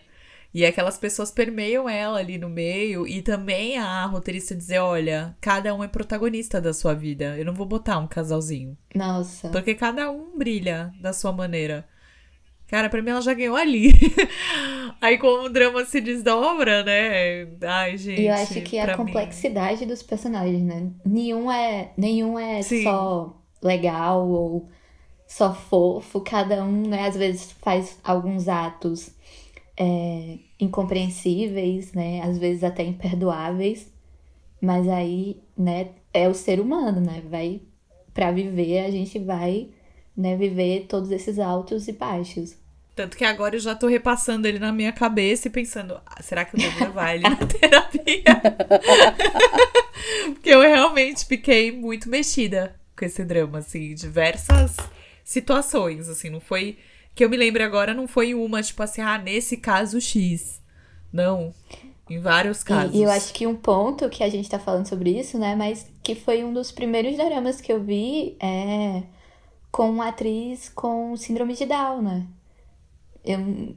E aquelas pessoas permeiam ela ali no meio. E também a roteirista dizer: olha, cada um é protagonista da sua vida. Eu não vou botar um casalzinho. Nossa. Porque cada um brilha da sua maneira. Cara, pra mim ela já ganhou ali. Aí como o drama se desdobra, né? Ai, gente. E eu acho que a complexidade mim... dos personagens, né? Nenhum é, nenhum é só legal ou só fofo. Cada um, né, às vezes faz alguns atos é, incompreensíveis, né? Às vezes até imperdoáveis. Mas aí, né, é o ser humano, né? Vai para viver, a gente vai, né, viver todos esses altos e baixos. Tanto que agora eu já tô repassando ele na minha cabeça e pensando, ah, será que eu devo levar ele na terapia? Porque eu realmente fiquei muito mexida com esse drama, assim, diversas situações, assim, não foi que eu me lembro agora não foi uma, tipo assim, ah, nesse caso X. Não. Em vários casos. E, e, eu acho que um ponto que a gente tá falando sobre isso, né? Mas que foi um dos primeiros dramas que eu vi é com uma atriz com síndrome de Down, né? Eu,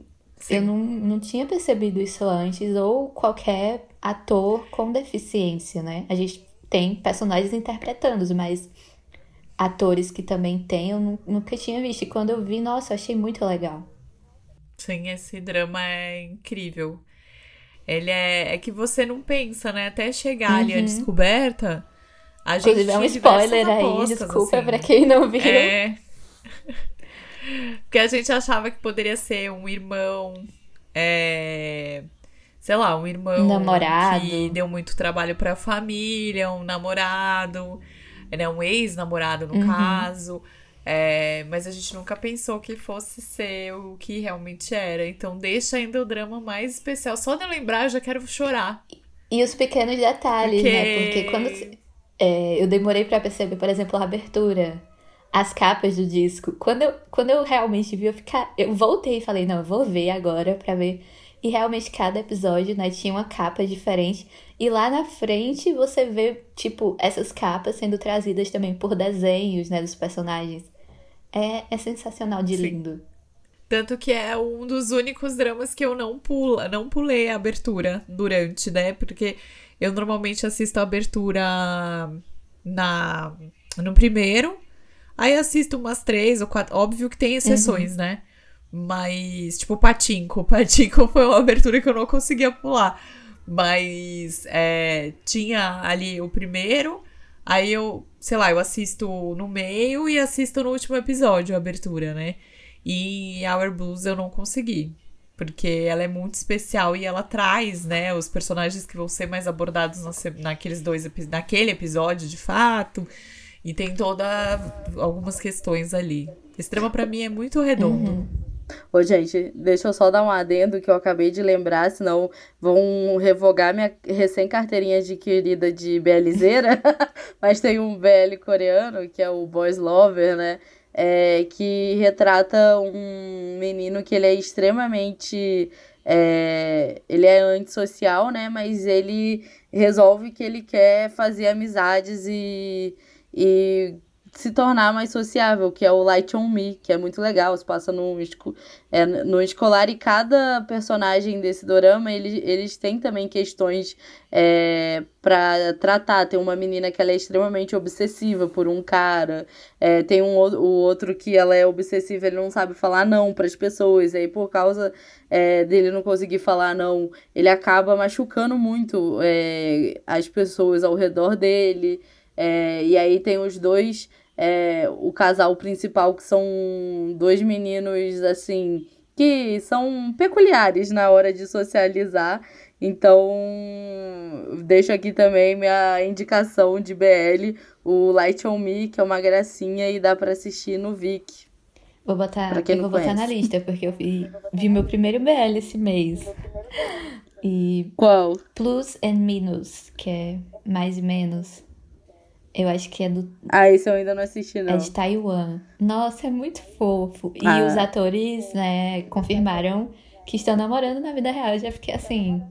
eu não, não tinha percebido isso antes, ou qualquer ator com deficiência, né? A gente tem personagens interpretando, mas atores que também tem, eu nunca tinha visto. E quando eu vi, nossa, eu achei muito legal. Sim, esse drama é incrível. Ele é, é que você não pensa, né? Até chegar uhum. ali a uhum. descoberta. A Inclusive, gente é um spoiler aí, desculpa assim. pra quem não viu. É. Porque a gente achava que poderia ser um irmão. É... Sei lá, um irmão namorado. que deu muito trabalho pra família, um namorado, né? Um ex-namorado, no uhum. caso. É, mas a gente nunca pensou que fosse ser o que realmente era. Então deixa ainda o drama mais especial. Só de eu lembrar, eu já quero chorar. E os pequenos detalhes, né? Porque... né? Porque quando é, eu demorei para perceber, por exemplo, a abertura, as capas do disco. Quando eu, quando eu realmente vi, eu ficar. Eu voltei e falei, não, eu vou ver agora pra ver. E realmente cada episódio, né, tinha uma capa diferente. E lá na frente você vê, tipo, essas capas sendo trazidas também por desenhos, né, dos personagens. É, é sensacional de Sim. lindo. Tanto que é um dos únicos dramas que eu não pula, não pulei a abertura durante, né? Porque eu normalmente assisto a abertura na no primeiro, aí assisto umas três ou quatro. Óbvio que tem exceções, uhum. né? Mas, tipo, Patinco. Patinco foi uma abertura que eu não conseguia pular. Mas é, tinha ali o primeiro, Aí eu, sei lá, eu assisto no meio e assisto no último episódio a abertura, né? E Our Blues eu não consegui. Porque ela é muito especial e ela traz, né, os personagens que vão ser mais abordados naqueles dois naquele episódio, de fato. E tem toda algumas questões ali. Esse drama para mim é muito redondo. Uhum. Ô, gente, deixa eu só dar um adendo que eu acabei de lembrar, senão vão revogar minha recém-carteirinha adquirida de BLzeira. Mas tem um BL coreano, que é o Boys Lover, né? É, que retrata um menino que ele é extremamente. É, ele é antissocial, né? Mas ele resolve que ele quer fazer amizades e, e se tornar mais sociável, que é o Light on Me, que é muito legal, se passa no, é, no escolar e cada personagem desse dorama, eles, eles têm também questões é, para tratar. Tem uma menina que ela é extremamente obsessiva por um cara, é, tem um o outro que ela é obsessiva, ele não sabe falar não para as pessoas, aí por causa é, dele não conseguir falar não, ele acaba machucando muito é, as pessoas ao redor dele. É, e aí tem os dois é, o casal principal, que são dois meninos, assim, que são peculiares na hora de socializar. Então, deixo aqui também minha indicação de BL, o Light on Me, que é uma gracinha e dá para assistir no Vic. Vou botar, eu vou conhece. botar na lista, porque eu vi, vi meu primeiro BL esse mês. E Qual? Plus and Minus, que é mais e menos. Eu acho que é do. Ah, esse eu ainda não assisti, não. É de Taiwan. Nossa, é muito fofo. E ah. os atores, né, confirmaram que estão namorando na vida real. Eu já fiquei assim.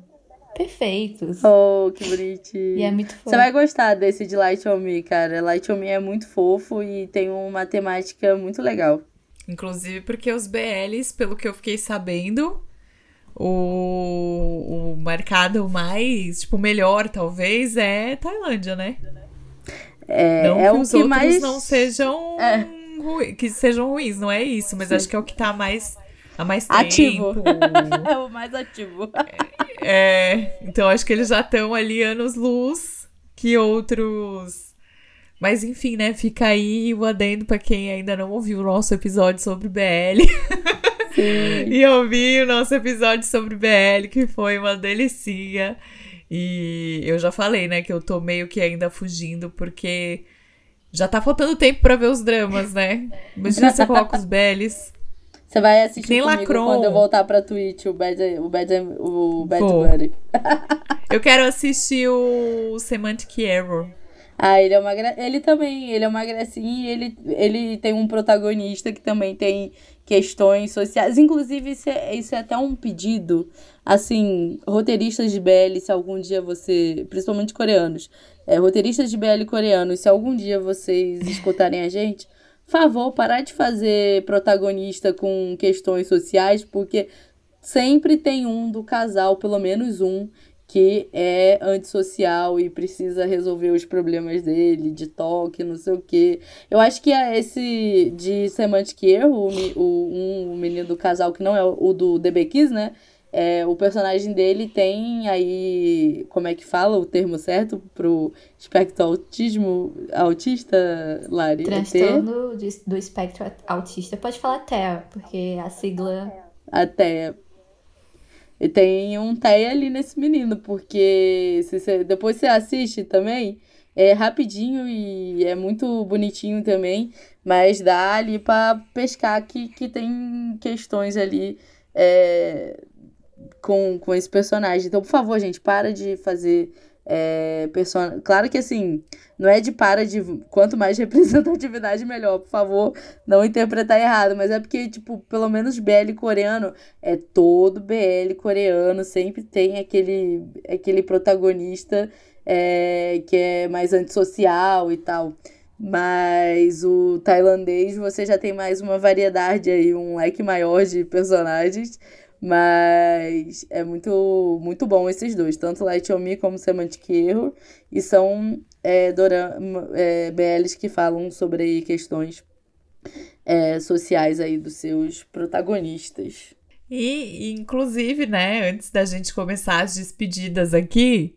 Perfeitos. Oh, que bonitinho. E é muito fofo. Você vai gostar desse de Light on Me, cara. Light on Me é muito fofo e tem uma temática muito legal. Inclusive porque os BLs, pelo que eu fiquei sabendo, o, o mercado mais, tipo, melhor talvez é Tailândia, né? É, não é que os que outros mais... não sejam é. ruins, que sejam ruins, não é isso, mas Sim. acho que é o que tá mais há mais tempo. Ativo. é o mais ativo. É, então acho que eles já estão ali anos luz que outros. Mas enfim, né? Fica aí o adendo para quem ainda não ouviu o nosso episódio sobre BL. Sim. e ouvi o nosso episódio sobre BL, que foi uma delicinha. E eu já falei, né, que eu tô meio que ainda fugindo, porque já tá faltando tempo para ver os dramas, né? Imagina você coloca os Bellies. Você vai assistir Nem comigo Lacron. quando eu voltar pra Twitch, o Bad, o Bad, o Bad Buddy. eu quero assistir o Semantic Error. Ah, ele é uma gra... ele também, ele é uma gracinha e ele, ele tem um protagonista que também tem questões sociais. Inclusive, isso é, isso é até um pedido, assim, roteiristas de BL, se algum dia você, principalmente coreanos, é, roteiristas de BL coreanos, se algum dia vocês escutarem a gente, favor, parar de fazer protagonista com questões sociais, porque sempre tem um do casal, pelo menos um, que é antissocial e precisa resolver os problemas dele, de toque, não sei o quê. Eu acho que é esse de Semantic Erro, o, o, um, o menino do casal que não é o do DB né? É, o personagem dele tem aí, como é que fala o termo certo pro espectro autismo, autista, Lari? É Transtorno é do espectro autista. Pode falar TEA, porque a sigla... A TEA. E tem um TEA ali nesse menino, porque se você, depois você assiste também, é rapidinho e é muito bonitinho também, mas dá ali para pescar que, que tem questões ali é, com, com esse personagem. Então, por favor, gente, para de fazer é, person... Claro que assim, não é de para de. Quanto mais representatividade, melhor. Por favor, não interpretar errado. Mas é porque, tipo, pelo menos BL coreano é todo BL coreano. Sempre tem aquele, aquele protagonista é, que é mais antissocial e tal. Mas o tailandês você já tem mais uma variedade aí, um leque maior de personagens. Mas é muito, muito bom esses dois, tanto Light on Me como Semantic Error, e são é, dorama, é, BLs que falam sobre questões é, sociais aí dos seus protagonistas. E, inclusive, né, antes da gente começar as despedidas aqui,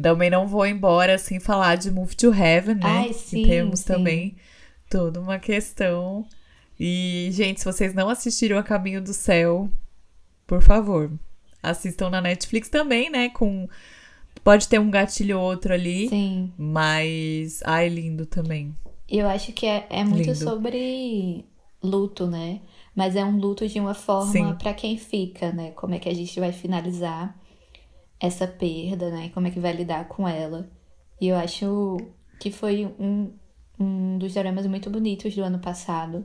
também não vou embora sem falar de Move to Heaven, né? Ai, sim, que temos sim. também toda uma questão. E, gente, se vocês não assistiram A Caminho do Céu, por favor, assistam na Netflix também, né? Com pode ter um gatilho ou outro ali, Sim. mas ai lindo também. Eu acho que é, é muito Lindo. sobre luto, né? Mas é um luto de uma forma para quem fica, né? Como é que a gente vai finalizar essa perda, né? Como é que vai lidar com ela? E eu acho que foi um, um dos dramas muito bonitos do ano passado.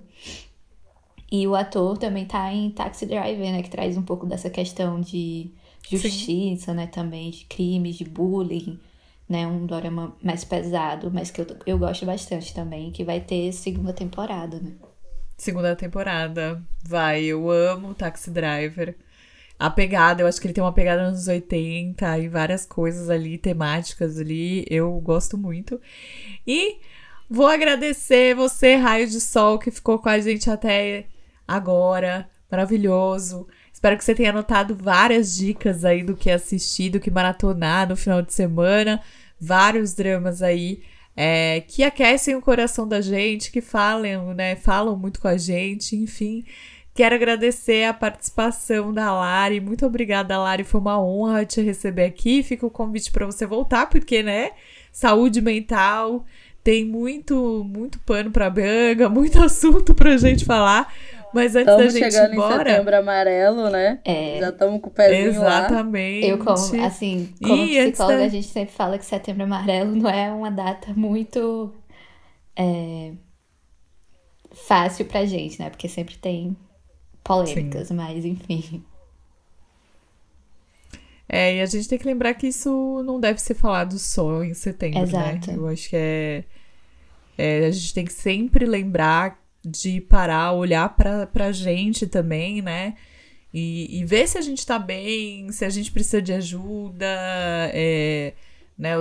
E o ator também tá em Taxi Driver, né? Que traz um pouco dessa questão de justiça, né? Também de crimes, de bullying, né? Um drama mais pesado, mas que eu, eu gosto bastante também. Que vai ter segunda temporada, né? Segunda temporada. Vai, eu amo Taxi Driver. A pegada, eu acho que ele tem uma pegada nos 80 e várias coisas ali, temáticas ali. Eu gosto muito. E vou agradecer você, Raio de Sol, que ficou com a gente até agora. Maravilhoso. Espero que você tenha anotado várias dicas aí do que assistir, do que maratonar no final de semana. Vários dramas aí é, que aquecem o coração da gente, que falam, né? Falam muito com a gente, enfim. Quero agradecer a participação da Lari. Muito obrigada, Lari. Foi uma honra te receber aqui. Fica o convite para você voltar, porque, né? Saúde mental tem muito, muito pano para manga, muito assunto pra gente falar. Mas antes Estamos da gente ir chegando em embora. setembro amarelo, né? É. Já estamos com o pezinho lá. Eu, Exatamente. como, assim, como E psicóloga, da- a gente sempre fala que setembro amarelo não é uma data muito é, fácil pra gente, né? Porque sempre tem polêmicas, mas enfim. É, e a gente tem que lembrar que isso não deve ser falado só em setembro, Exato. né? Eu acho que é, é, A gente tem que sempre lembrar de parar, olhar pra, pra gente também, né? E, e ver se a gente tá bem, se a gente precisa de ajuda. É, né?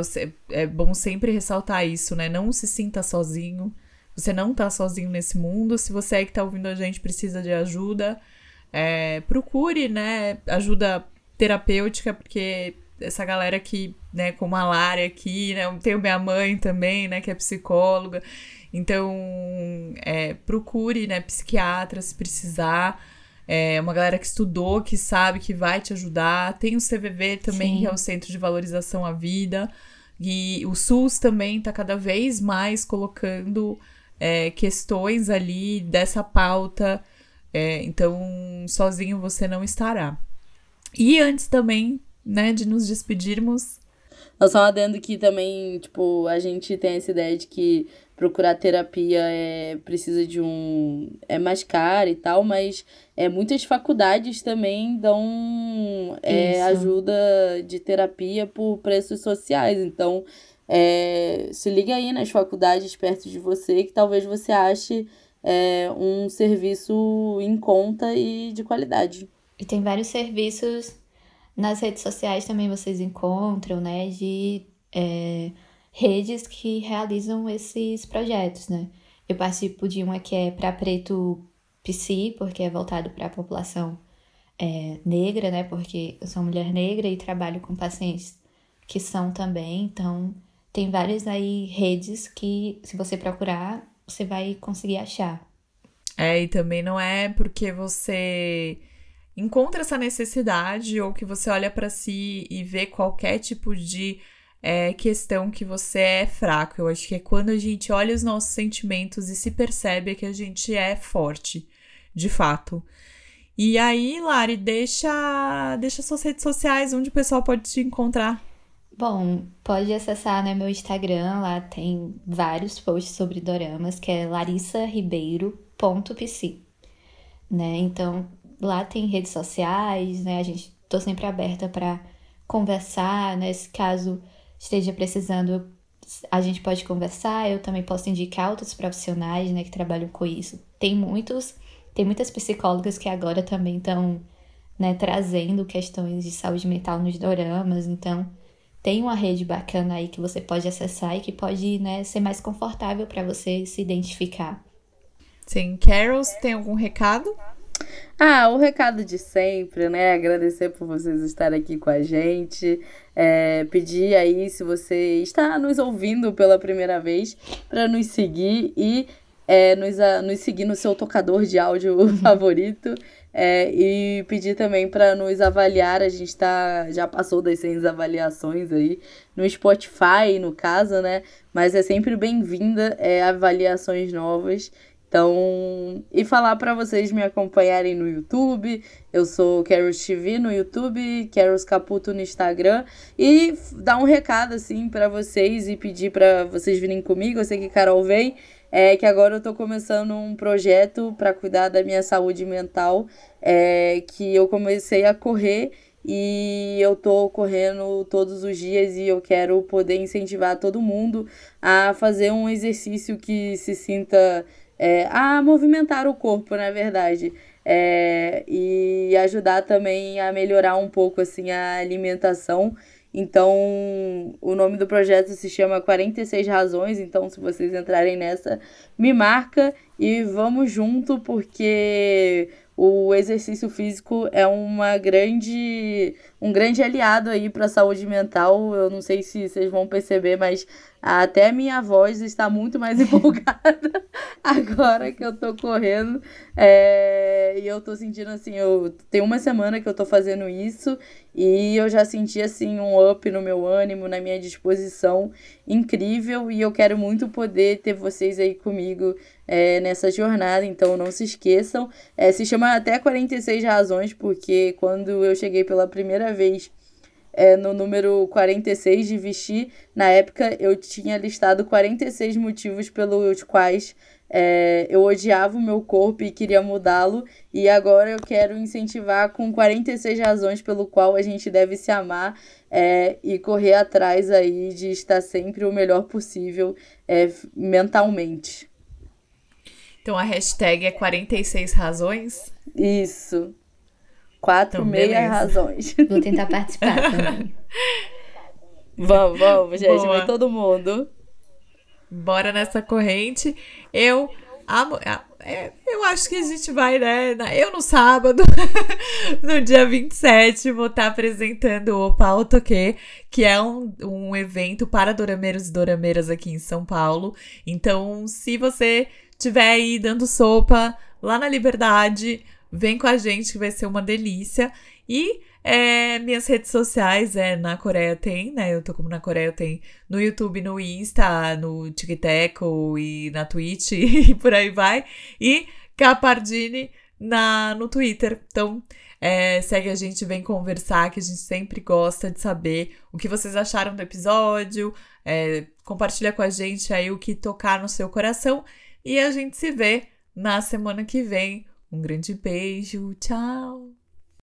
É bom sempre ressaltar isso, né? Não se sinta sozinho. Você não tá sozinho nesse mundo. Se você é que tá ouvindo a gente precisa de ajuda, é, procure, né? Ajuda terapêutica, porque essa galera que, né, como a Lara aqui, né, tenho minha mãe também, né, que é psicóloga, então, é, procure, né, psiquiatra se precisar, é uma galera que estudou, que sabe que vai te ajudar, tem o CVV também, Sim. que é o Centro de Valorização à Vida, e o SUS também está cada vez mais colocando é, questões ali dessa pauta, é, então, sozinho você não estará. E antes também, né, de nos despedirmos, Nós só adendo que também, tipo, a gente tem essa ideia de que procurar terapia é precisa de um é mais caro e tal, mas é muitas faculdades também dão é, ajuda de terapia por preços sociais. Então, é, se liga aí nas faculdades perto de você que talvez você ache é, um serviço em conta e de qualidade. E tem vários serviços nas redes sociais também vocês encontram, né, de é, redes que realizam esses projetos, né? Eu participo de uma que é para preto PC, porque é voltado para a população é, negra, né? Porque eu sou mulher negra e trabalho com pacientes que são também, então tem várias aí redes que, se você procurar, você vai conseguir achar. É, e também não é porque você encontra essa necessidade ou que você olha para si e vê qualquer tipo de é, questão que você é fraco. Eu acho que é quando a gente olha os nossos sentimentos e se percebe que a gente é forte, de fato. E aí, Lari, deixa, deixa suas redes sociais, onde o pessoal pode te encontrar. Bom, pode acessar né, meu Instagram, lá tem vários posts sobre doramas, que é larissaribeiro.pc. Né? Então, lá tem redes sociais, né? A gente tô sempre aberta para conversar, né? Caso esteja precisando, a gente pode conversar. Eu também posso indicar outros profissionais, né, que trabalham com isso. Tem muitos, tem muitas psicólogas que agora também estão, né, trazendo questões de saúde mental nos doramas, então tem uma rede bacana aí que você pode acessar e que pode, né, ser mais confortável para você se identificar. Sim, Carol, tem algum recado? Ah, o recado de sempre, né? Agradecer por vocês estarem aqui com a gente. É, pedir aí, se você está nos ouvindo pela primeira vez, para nos seguir e é, nos, a, nos seguir no seu tocador de áudio favorito. É, e pedir também para nos avaliar. A gente tá, já passou das 100 avaliações aí no Spotify, no caso, né? Mas é sempre bem-vinda é, avaliações novas. Então, e falar para vocês me acompanharem no YouTube. Eu sou Caros TV no YouTube, Caros Caputo no Instagram e dar um recado assim para vocês e pedir para vocês virem comigo. Eu sei que Carol vem, é que agora eu tô começando um projeto para cuidar da minha saúde mental, é que eu comecei a correr e eu tô correndo todos os dias e eu quero poder incentivar todo mundo a fazer um exercício que se sinta é, a movimentar o corpo, na verdade. É, e ajudar também a melhorar um pouco assim a alimentação. Então, o nome do projeto se chama 46 Razões. Então, se vocês entrarem nessa, me marca e vamos junto, porque o exercício físico é uma grande, um grande aliado aí para a saúde mental. Eu não sei se vocês vão perceber, mas até minha voz está muito mais empolgada agora que eu tô correndo. É, e eu tô sentindo assim, eu tem uma semana que eu tô fazendo isso e eu já senti assim um up no meu ânimo, na minha disposição incrível e eu quero muito poder ter vocês aí comigo é, nessa jornada, então não se esqueçam. É, se chama até 46 razões, porque quando eu cheguei pela primeira vez é, no número 46 de vestir, na época eu tinha listado 46 motivos pelos quais é, eu odiava o meu corpo e queria mudá-lo, e agora eu quero incentivar com 46 razões pelo qual a gente deve se amar é, e correr atrás aí de estar sempre o melhor possível é, mentalmente. Então a hashtag é 46 razões? Isso. Quatro então, meia razões. Vou tentar participar também. vamos, vamos, gente. Boa. Vai todo mundo. Bora nessa corrente. Eu amo. É, eu acho que a gente vai, né? Eu no sábado, no dia 27, vou estar tá apresentando o Pau Toque, que é um, um evento para dorameiros e dorameiras aqui em São Paulo. Então, se você estiver aí dando sopa lá na Liberdade, Vem com a gente que vai ser uma delícia. E é, minhas redes sociais é na Coreia tem, né? Eu tô como na Coreia tem no YouTube, no Insta, no TikTok e na Twitch e por aí vai. E Capardini na, no Twitter. Então, é, segue a gente, vem conversar, que a gente sempre gosta de saber o que vocês acharam do episódio. É, compartilha com a gente aí o que tocar no seu coração. E a gente se vê na semana que vem um grande beijo, tchau!